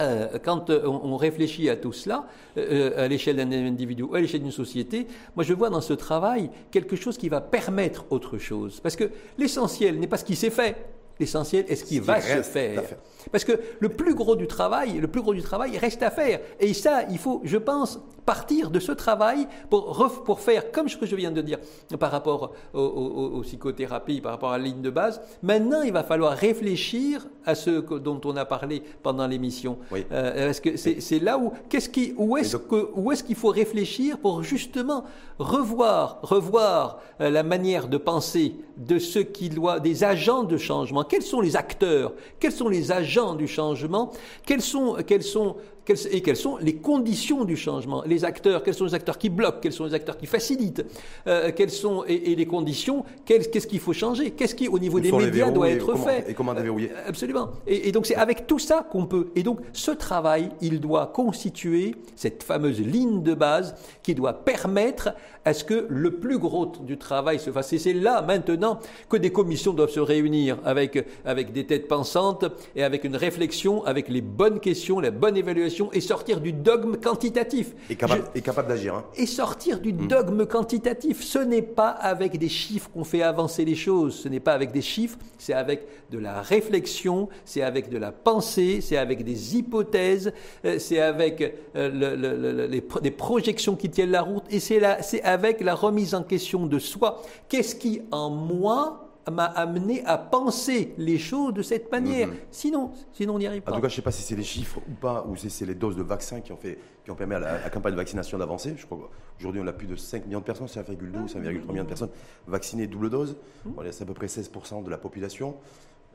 euh, quand on, réfléchit à tout cela, à l'échelle d'un individu ou à l'échelle d'une société, moi je vois dans ce travail quelque chose qui va permettre autre chose. Parce que l'essentiel n'est pas ce qui s'est fait, L'essentiel est ce qui va se faire. Parce que le plus gros du travail, le plus gros du travail reste à faire. Et ça, il faut, je pense, partir de ce travail pour, pour faire comme ce que je viens de dire par rapport aux, psychothérapies, par rapport à la ligne de base. Maintenant, il va falloir réfléchir à ce dont on a parlé pendant l'émission. Euh, parce que c'est là où, qu'est-ce qui, où est-ce que, où est-ce qu'il faut réfléchir pour justement revoir, revoir euh, la manière de penser de ceux qui doivent, des agents de changement. Quels sont les acteurs? Quels sont les agents du changement? Quels sont, et quelles sont les conditions du changement, les acteurs, quels sont les acteurs qui bloquent, quels sont les acteurs qui facilitent, euh, quelles sont et, les conditions, qu'est-ce qu'il faut changer, qu'est-ce qui au niveau des médias doit être fait, et comment déverrouiller. Euh, absolument. Et, donc c'est avec tout ça qu'on peut. Et donc ce travail, il doit constituer cette fameuse ligne de base qui doit permettre à ce que le plus gros du travail se fasse. Et c'est là maintenant que des commissions doivent se réunir avec avec des têtes pensantes et avec une réflexion, avec les bonnes questions, la bonne évaluation et sortir du dogme quantitatif. Et capable, capable d'agir. Hein. Et sortir du mm. dogme quantitatif. Ce n'est pas avec des chiffres qu'on fait avancer les choses. Ce n'est pas avec des chiffres, c'est avec de la réflexion, c'est avec de la pensée, c'est avec des hypothèses, euh, c'est avec euh, les, des projections qui tiennent la route et c'est avec la remise en question de soi. Qu'est-ce qui en moi m'a amené à penser les choses de cette manière. Mhm. Sinon, sinon on n'y arrive pas. En tout cas, je ne sais pas si c'est les chiffres ou pas, ou si c'est les doses de vaccins qui ont, fait, qui ont permis à la, campagne de vaccination d'avancer. Je crois qu'aujourd'hui, on a plus de 5 millions de personnes, 5,2 ou 5,3 millions de personnes vaccinées double dose. Mhm. c'est à peu près 16% de la population.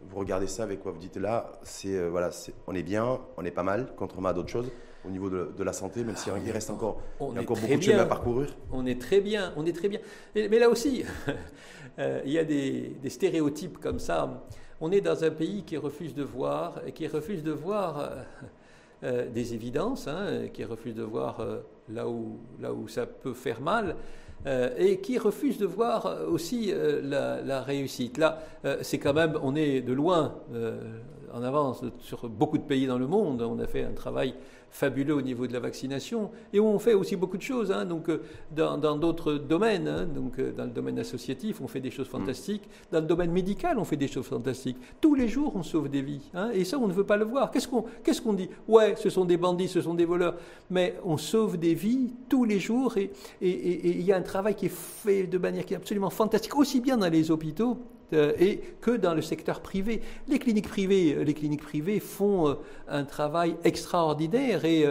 Vous regardez ça avec quoi vous dites là, c'est euh, voilà, on est bien, on est pas mal, contrairement à d'autres choses au niveau de, la santé, même s'il il reste encore, il y a encore beaucoup de chemin à parcourir. On est très bien, on est très bien. Mais, là aussi, euh, il y a des, stéréotypes comme ça. On est dans un pays qui refuse de voir, qui refuse de voir euh, euh, des évidences, hein, qui refuse de voir là, où, là où ça peut faire mal. et qui refuse de voir aussi la, la, réussite. Là, c'est quand même, on est de loin en avance sur beaucoup de pays dans le monde. On a fait un travail fabuleux au niveau de la vaccination, et on fait aussi beaucoup de choses. Hein. donc, euh, dans d'autres domaines, hein. donc euh, dans le domaine associatif, on fait des choses mm. fantastiques. Dans le domaine médical, on fait des choses fantastiques. Tous les jours, on sauve des vies, hein. et ça, on ne veut pas le voir. Qu'est-ce qu'on qu'est-ce qu'on dit? Ouais, ce sont des bandits, ce sont des voleurs, mais on sauve des vies tous les jours, et il y a un travail qui est fait de manière qui est absolument fantastique, aussi bien dans les hôpitaux et que dans le secteur privé. Les cliniques privées, euh, les cliniques privées font euh, un travail extraordinaire et,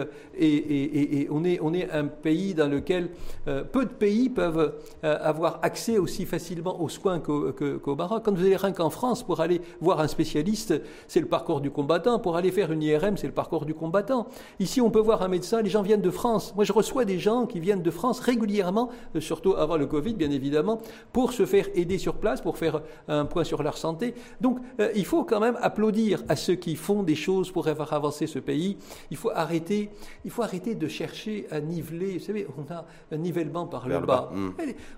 on, est, on est un pays dans lequel peu de pays peuvent avoir accès aussi facilement aux soins qu'au Maroc. Quand vous allez rien qu'en France, pour aller voir un spécialiste, c'est le parcours du combattant. Pour aller faire une IRM, c'est le parcours du combattant. Ici, on peut voir un médecin, les gens viennent de France. Moi, je reçois des gens qui viennent de France régulièrement, surtout avant le Covid, bien évidemment, pour se faire aider sur place, pour faire un point sur leur santé. Donc euh, il faut quand même applaudir à ceux qui font des choses pour faire avancer ce pays. Il faut arrêter, il faut arrêter de chercher à niveler. Vous savez, on a un nivellement par le bas. Hmm.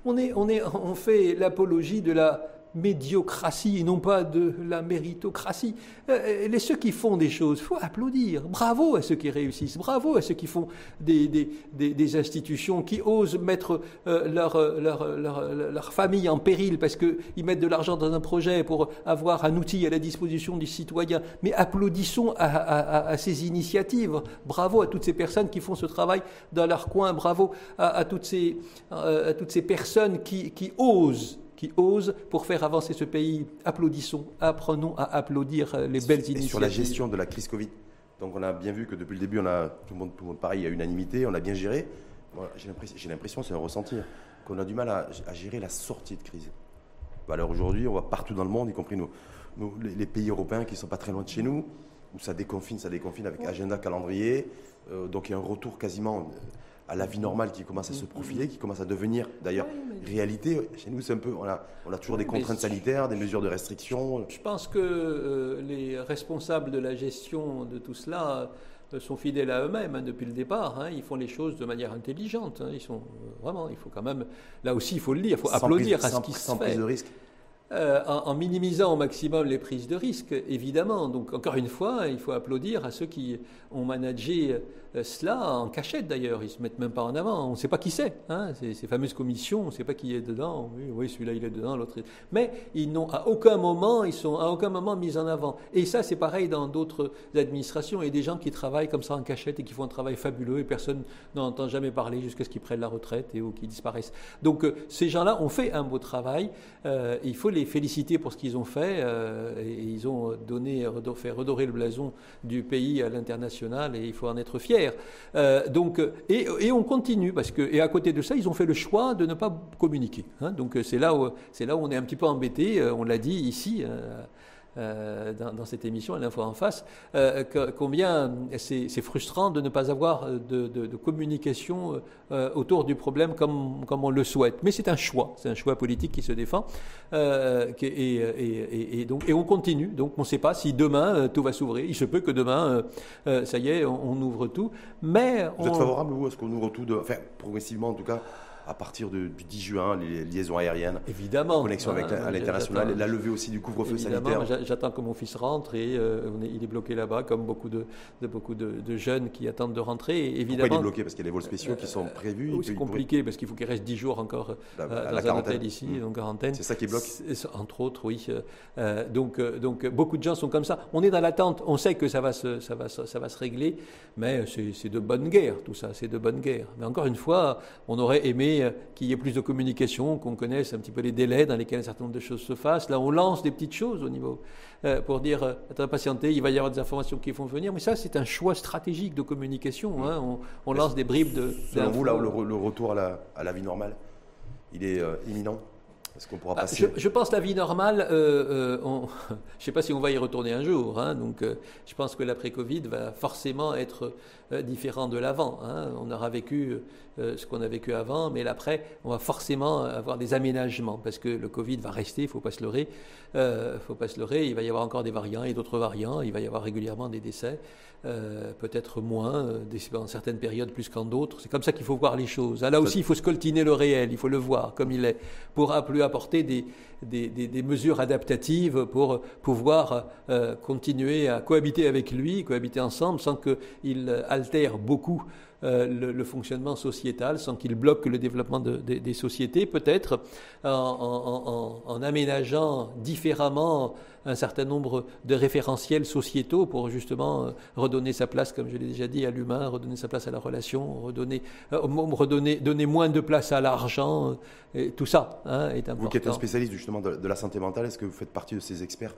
On, est, on, est, on fait l'apologie de la médiocratie et non pas de la méritocratie. Euh, les ceux qui font des choses, faut applaudir. Bravo à ceux qui réussissent, bravo à ceux qui font des, des, des, institutions, qui osent mettre euh, leur, leur, leur, famille en péril parce qu'ils mettent de l'argent dans un projet pour avoir un outil à la disposition du citoyen. Mais applaudissons à, ces initiatives. Bravo à toutes ces personnes qui font ce travail dans leur coin. Bravo à, toutes, ces, euh, à toutes ces personnes qui, qui osent qui osent pour faire avancer ce pays. Applaudissons, apprenons à applaudir les belles initiatives. sur la gestion de la crise Covid, donc on a bien vu que depuis le début, on a tout le monde, tout le monde pareil, à unanimité, on a bien géré. J'ai l'impression, c'est un ressenti, qu'on a du mal à, gérer la sortie de crise. Bah, alors aujourd'hui, on voit partout dans le monde, y compris nos, les, pays européens qui ne sont pas très loin de chez nous, où ça déconfine, ça déconfine avec agenda, calendrier. Euh, donc il y a un retour quasiment à la vie normale qui commence à se profiler, qui commence à devenir d'ailleurs réalité. Chez nous, c'est un peu, on a, on a toujours des contraintes sanitaires, des mesures de restriction. Je pense que euh, les responsables de la gestion de tout cela euh, sont fidèles à eux-mêmes hein, depuis le départ. Hein. ils font les choses de manière intelligente. Hein. ils sont euh, vraiment, il faut quand même, là aussi, il faut le dire, il faut applaudir à ce qui se fait. Prise de risque. Euh, en, minimisant au maximum les prises de risque, évidemment. Donc, encore une fois, il faut applaudir à ceux qui ont managé cela en cachette d'ailleurs. Ils ne se mettent même pas en avant. On ne sait pas qui c'est. Hein. Ces, fameuses commissions, on ne sait pas qui est dedans. Oui, oui celui-là, il est dedans, l'autre. Mais ils n'ont à aucun moment, ils sont à aucun moment mis en avant. Et ça, c'est pareil dans d'autres administrations. Il y a des gens qui travaillent comme ça en cachette et qui font un travail fabuleux et personne n'en entend jamais parler jusqu'à ce qu'ils prennent la retraite et ou qu'ils disparaissent. Donc, euh, ces gens-là ont fait un beau travail. il faut les féliciter pour ce qu'ils ont fait. Euh, et ils ont donné, fait redorer le blason du pays à l'international et il faut en être fier. Euh, donc, et, on continue parce que, et à côté de ça, ils ont fait le choix de ne pas communiquer. Hein. donc c'est là où c'est là où on est un petit peu embêté. Euh, on l'a dit ici. Euh, dans, cette émission, à l'info en face, euh, combien c'est frustrant de ne pas avoir de, communication euh, autour du problème comme, comme on le souhaite. Mais c'est un choix, c'est un choix politique qui se défend. Et, donc, et on continue. Donc on ne sait pas si demain tout va s'ouvrir. Il se peut que demain, ça y est, on, ouvre tout. Mais vous êtes favorable, vous, à ce qu'on ouvre tout, de, enfin, progressivement en tout cas à partir du 10 juin, les liaisons aériennes. Évidemment. Connexion avec à l'international, la levée aussi du couvre-feu sanitaire. J'attends que mon fils rentre et euh, il est bloqué là-bas, comme beaucoup, de, beaucoup de, jeunes qui attendent de rentrer. évidemment, Pourquoi il est bloqué Parce qu'il y a des vols spéciaux qui sont prévus. c'est compliqué parce qu'il faut qu'il reste 10 jours encore euh, dans un hôtel ici, mmh. en quarantaine. C'est ça qui bloque Entre autres, oui. Euh, donc, donc beaucoup de gens sont comme ça. On est dans l'attente, on sait que ça va se, ça va, ça va se régler, mais c'est de bonne guerre tout ça, c'est de bonne guerre. Mais encore une fois, on aurait aimé ait, qu'il y ait plus de communication, qu'on connaisse un petit peu les délais dans lesquels un certain nombre de choses se fassent. Là, on lance des petites choses au niveau pour dire, attends, patientez, il va y avoir des informations qui vont venir. Mais ça, c'est un choix stratégique de communication. Hein. On, lance des bribes de. Selon vous, là, le, retour à la, à la vie normale, il est imminent? Est-ce qu'on pourra ah, passer? je, pense la vie normale, euh, euh, je ne sais pas si on va y retourner un jour. Hein, donc, euh, je pense que l'après-Covid va forcément être différent de l'avant. Hein. On aura vécu ce qu'on a vécu avant, mais l'après, on va forcément avoir des aménagements parce que le Covid va rester. Il ne faut pas se leurrer. faut pas se leurrer. Il va y avoir encore des variants et d'autres variants. Il va y avoir régulièrement des décès. Euh, peut-être moins, euh, dans certaines périodes plus qu'en d'autres. C'est comme ça qu'il faut voir les choses. Ah, là aussi, il faut scoltiner le réel, il faut le voir comme il est, pour plus apporter des, des, mesures adaptatives pour pouvoir euh, continuer à cohabiter avec lui, cohabiter ensemble, sans qu'il altère beaucoup le, fonctionnement sociétal, sans qu'il bloque le développement des sociétés, peut-être en, aménageant différemment un certain nombre de référentiels sociétaux pour justement euh, redonner sa place, comme je l'ai déjà dit, à l'humain, redonner sa place à la relation, redonner, euh, redonner donner moins de place à l'argent. Euh, tout ça hein, est important. Vous qui êtes un spécialiste justement de, la santé mentale, est-ce que vous faites partie de ces experts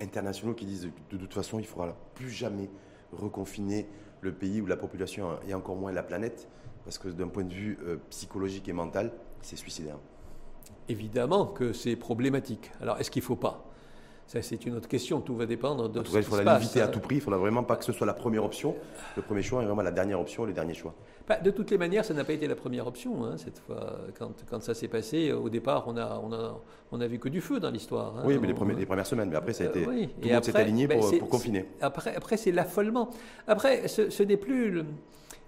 internationaux qui disent de toute façon il ne faudra plus jamais reconfiner le pays ou la population et encore moins la planète parce que d'un point de vue psychologique et mental, c'est suicidaire. Évidemment que c'est problématique. Alors est-ce qu'il ne faut pas? Ça, c'est une autre question. Tout va dépendre de. En tout cas, il faut l'éviter à tout prix. Il ne faudra vraiment pas que ce soit la première option. Le premier choix est vraiment la dernière option, le dernier choix. Bah, de toutes les manières, ça n'a pas été la première option. Hein, cette fois, quand, quand, ça s'est passé, au départ, on a, on a, on a vu que du feu dans l'histoire. Hein. oui, mais les, premiers, les, premières semaines. Mais après, ça a été. Euh, tout le monde s'est aligné pour, ben, pour, confiner. Après, après c'est l'affolement. Après, ce, ce n'est plus. Le,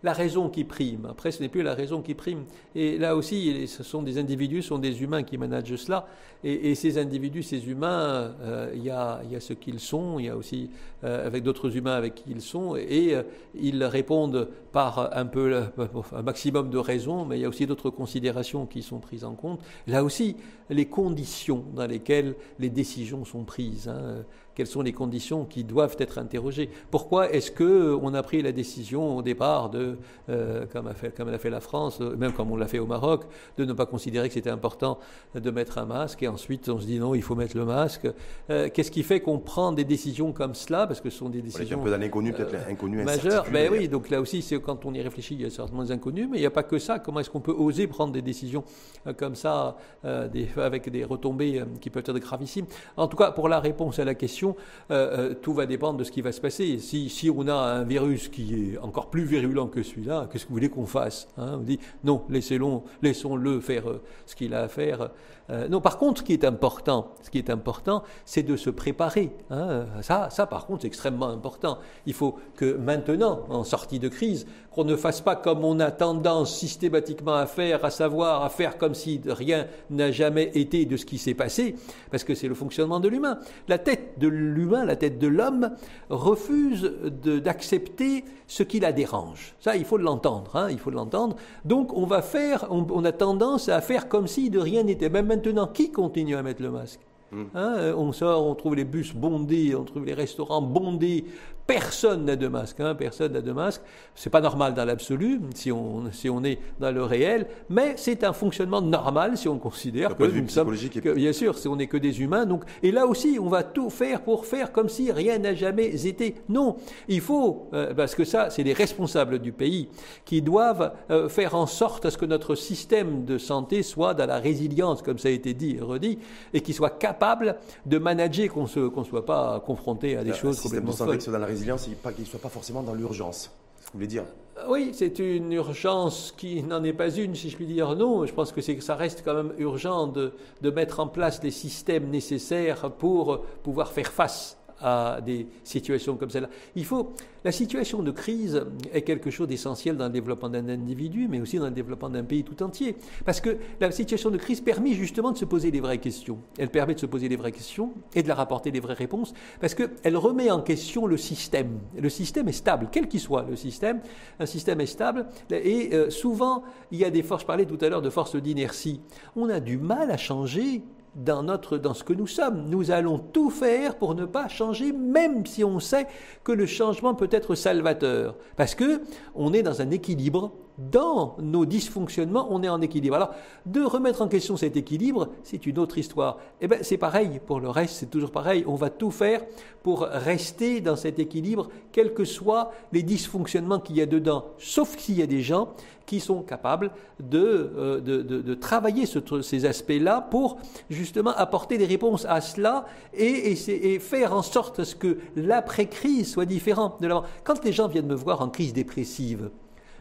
la raison qui prime. Après, ce n'est plus la raison qui prime. Et là aussi, ce sont des individus, ce sont des humains qui managent cela. Et, ces individus, ces humains, euh, il y, a, ce qu'ils sont, il y a aussi euh, avec d'autres humains avec qui ils sont, et euh, ils répondent par un peu un maximum de raison, mais il y a aussi d'autres considérations qui sont prises en compte. Là aussi, les conditions dans lesquelles les décisions sont prises. Hein, quelles sont les conditions qui doivent être interrogées. Pourquoi est-ce qu'on a pris la décision au départ de, euh, comme, a fait, comme l'a fait la France, même comme on l'a fait au Maroc, de ne pas considérer que c'était important de mettre un masque, et ensuite on se dit non, il faut mettre le masque. Euh, qu'est-ce qui fait qu'on prend des décisions comme cela, parce que ce sont des décisions... un peu d'inconnus, peut-être euh, majeures. Ben oui, donc là aussi, c'est quand on y réfléchit, il y a certainement des inconnus, mais il n'y a pas que ça. Comment est-ce qu'on peut oser prendre des décisions comme ça, des, avec des retombées qui peuvent être gravissimes? En tout cas, pour la réponse à la question, euh, euh, tout va dépendre de ce qui va se passer. Si, si, on a un virus qui est encore plus virulent que celui-là, qu'est-ce que vous voulez qu'on fasse hein? On dit non, laissons-le faire euh, ce qu'il a à faire. non, par contre, ce qui est important, ce qui est important, c'est de se préparer. Hein. Ça, ça, par contre, c'est extrêmement important. Il faut que maintenant, en sortie de crise, qu'on ne fasse pas comme on a tendance systématiquement à faire, à savoir à faire comme si rien n'a jamais été de ce qui s'est passé, parce que c'est le fonctionnement de l'humain. La tête de l'humain, la tête de l'homme, refuse d'accepter ce qui la dérange. Ça, il faut l'entendre. Hein, il faut l'entendre. Donc, on va faire, on, a tendance à faire comme si de rien n'était. Même maintenant, qui continue à mettre le masque? Hmm. hein, on sort, on trouve les bus bondés, on trouve les restaurants bondés Personne n'a de masque, hein, personne n'a de masque. C'est pas normal dans l'absolu, si on, si on est dans le réel, mais c'est un fonctionnement normal si on considère que nous sommes, bien sûr, si on n'est que des humains. Donc, et là aussi, on va tout faire pour faire comme si rien n'a jamais été. Non, il faut, euh, parce que ça, c'est les responsables du pays qui doivent euh, faire en sorte à ce que notre système de santé soit dans la résilience, comme ça a été dit et redit, et qu'il soit capable de manager, qu'on ne qu'on soit pas confronté à des choses complètement folles résilience, qu'il ne soit pas forcément dans l'urgence. Vous voulez dire? Oui, c'est une urgence qui n'en est pas une, si je puis dire. Non, je pense que, que ça reste quand même urgent de mettre en place les systèmes nécessaires pour pouvoir faire face à des situations comme celle-là. Il faut, la situation de crise est quelque chose d'essentiel dans le développement d'un individu, mais aussi dans le développement d'un pays tout entier. Parce que la situation de crise permet justement de se poser les vraies questions. Elle permet de se poser les vraies questions et de leur apporter des vraies réponses, parce qu'elle remet en question le système. Le système est stable, quel qu'il soit le système. Un système est stable, et euh, souvent, il y a des forces, je parlais tout à l'heure de forces d'inertie. On a du mal à changer dans, notre, dans ce que nous sommes. Nous allons tout faire pour ne pas changer, même si on sait que le changement peut être salvateur. Parce que on est dans un équilibre dans nos dysfonctionnements, on est en équilibre. Alors, de remettre en question cet équilibre, c'est une autre histoire. Eh bien, c'est pareil pour le reste, c'est toujours pareil. On va tout faire pour rester dans cet équilibre, quels que soient les dysfonctionnements qu'il y a dedans, sauf s'il y a des gens qui sont capables de, euh, de, travailler ces aspects-là pour justement apporter des réponses à cela et, et, faire en sorte que l'après-crise soit différent de l'avant. Quand les gens viennent me voir en crise dépressive,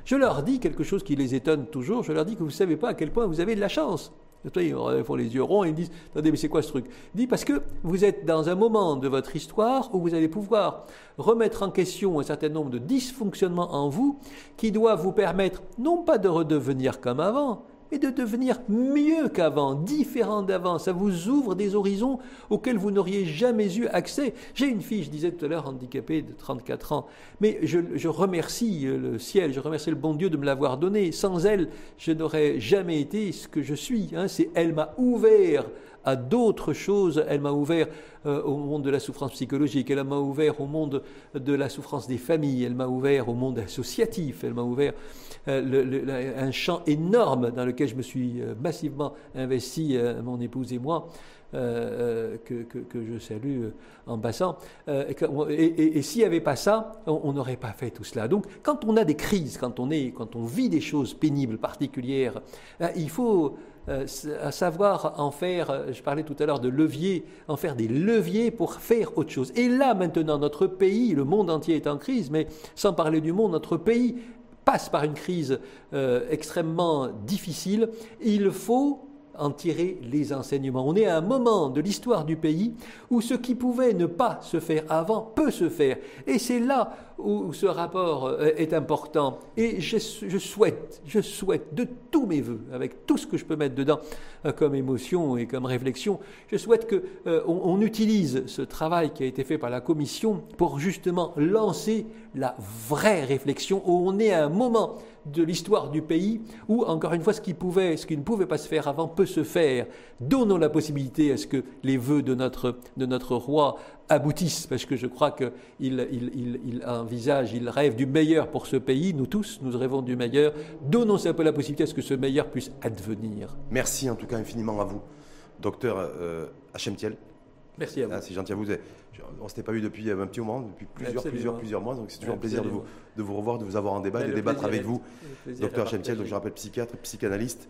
je leur dis quelque chose qui les étonne toujours, je leur dis que vous ne savez pas à quel point vous avez de la chance. Ils font les yeux ronds et ils disent Attendez, mais c'est quoi ce truc? Parce que vous êtes dans un moment de votre histoire où vous allez pouvoir remettre en question un certain nombre de dysfonctionnements en vous qui doivent vous permettre non pas de redevenir comme avant, et de devenir mieux qu'avant, différent d'avant. Ça vous ouvre des horizons auxquels vous n'auriez jamais eu accès. J'ai une fille, je disais tout à l'heure, handicapée de 34 ans, mais je, remercie le ciel, je remercie le bon Dieu de me l'avoir donnée. Sans elle, je n'aurais jamais été ce que je suis. Hein. C'est elle m'a ouvert à d'autres choses. Elle m'a ouvert euh, au monde de la souffrance psychologique, elle m'a ouvert au monde de la souffrance des familles, elle m'a ouvert au monde associatif, elle m'a ouvert euh, un champ énorme dans lequel je me suis euh, massivement investi, mon épouse et moi. que, je salue en passant. et, s'il n'y avait pas ça, on n'aurait pas fait tout cela. Donc, quand on a des crises, quand on, est, quand on vit des choses pénibles, particulières, il faut euh, savoir en faire, euh, je parlais tout à l'heure de leviers, en faire des leviers pour faire autre chose. Et là, maintenant, notre pays, le monde entier est en crise, mais sans parler du monde, notre pays passe par une crise euh, extrêmement difficile. Il faut en tirer les enseignements. On est à un moment de l'histoire du pays où ce qui pouvait ne pas se faire avant peut se faire. Et c'est là où ce rapport euh, est important. Et je, souhaite, je souhaite de tous mes voeux, avec tout ce que je peux mettre dedans euh, comme émotion et comme réflexion, je souhaite qu'on euh, on utilise ce travail qui a été fait par la Commission pour justement lancer la vraie réflexion où on est à un moment de l'histoire du pays où, encore une fois, ce qui, pouvait, ce qui ne pouvait pas se faire avant peut se faire. Donnons la possibilité à ce que les vœux de notre, de notre roi aboutissent, parce que je crois qu'il il, il, envisage, il rêve du meilleur pour ce pays. Nous tous, nous rêvons du meilleur. Donnons un peu la possibilité à ce que ce meilleur puisse advenir. Merci en tout cas infiniment à vous, docteur euh, Hachem Thiel. Merci à vous. Ah, c'est gentil à vous. On ne s'était pas eu depuis un petit moment, depuis plusieurs, plusieurs, plusieurs mois, donc c'est toujours un plaisir de vous, de vous revoir, de vous avoir en débat de débattre avec vous. Docteur Hachem Thiel, donc je rappelle psychiatre, psychanalyste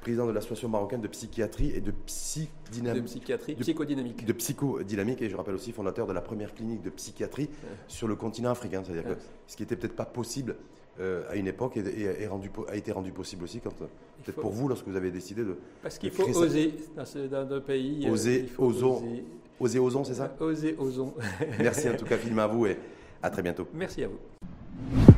président de l'Association marocaine de psychiatrie et de psychodynamique. De psychiatrie, psychodynamique. De psychodynamique, et je rappelle aussi fondateur de la première clinique de psychiatrie sur le continent africain. C'est-à-dire que ce qui n'était peut-être pas possible euh, à une époque et, rendu, a été rendu possible aussi quand peut-être pour vous lorsque vous avez décidé de parce qu'il faut oser dans, ce, dans pays euh, oser osons oser Osez Ozon, c'est ça? Osez Ozon. Merci en tout cas, film à vous et à très bientôt. Merci à vous.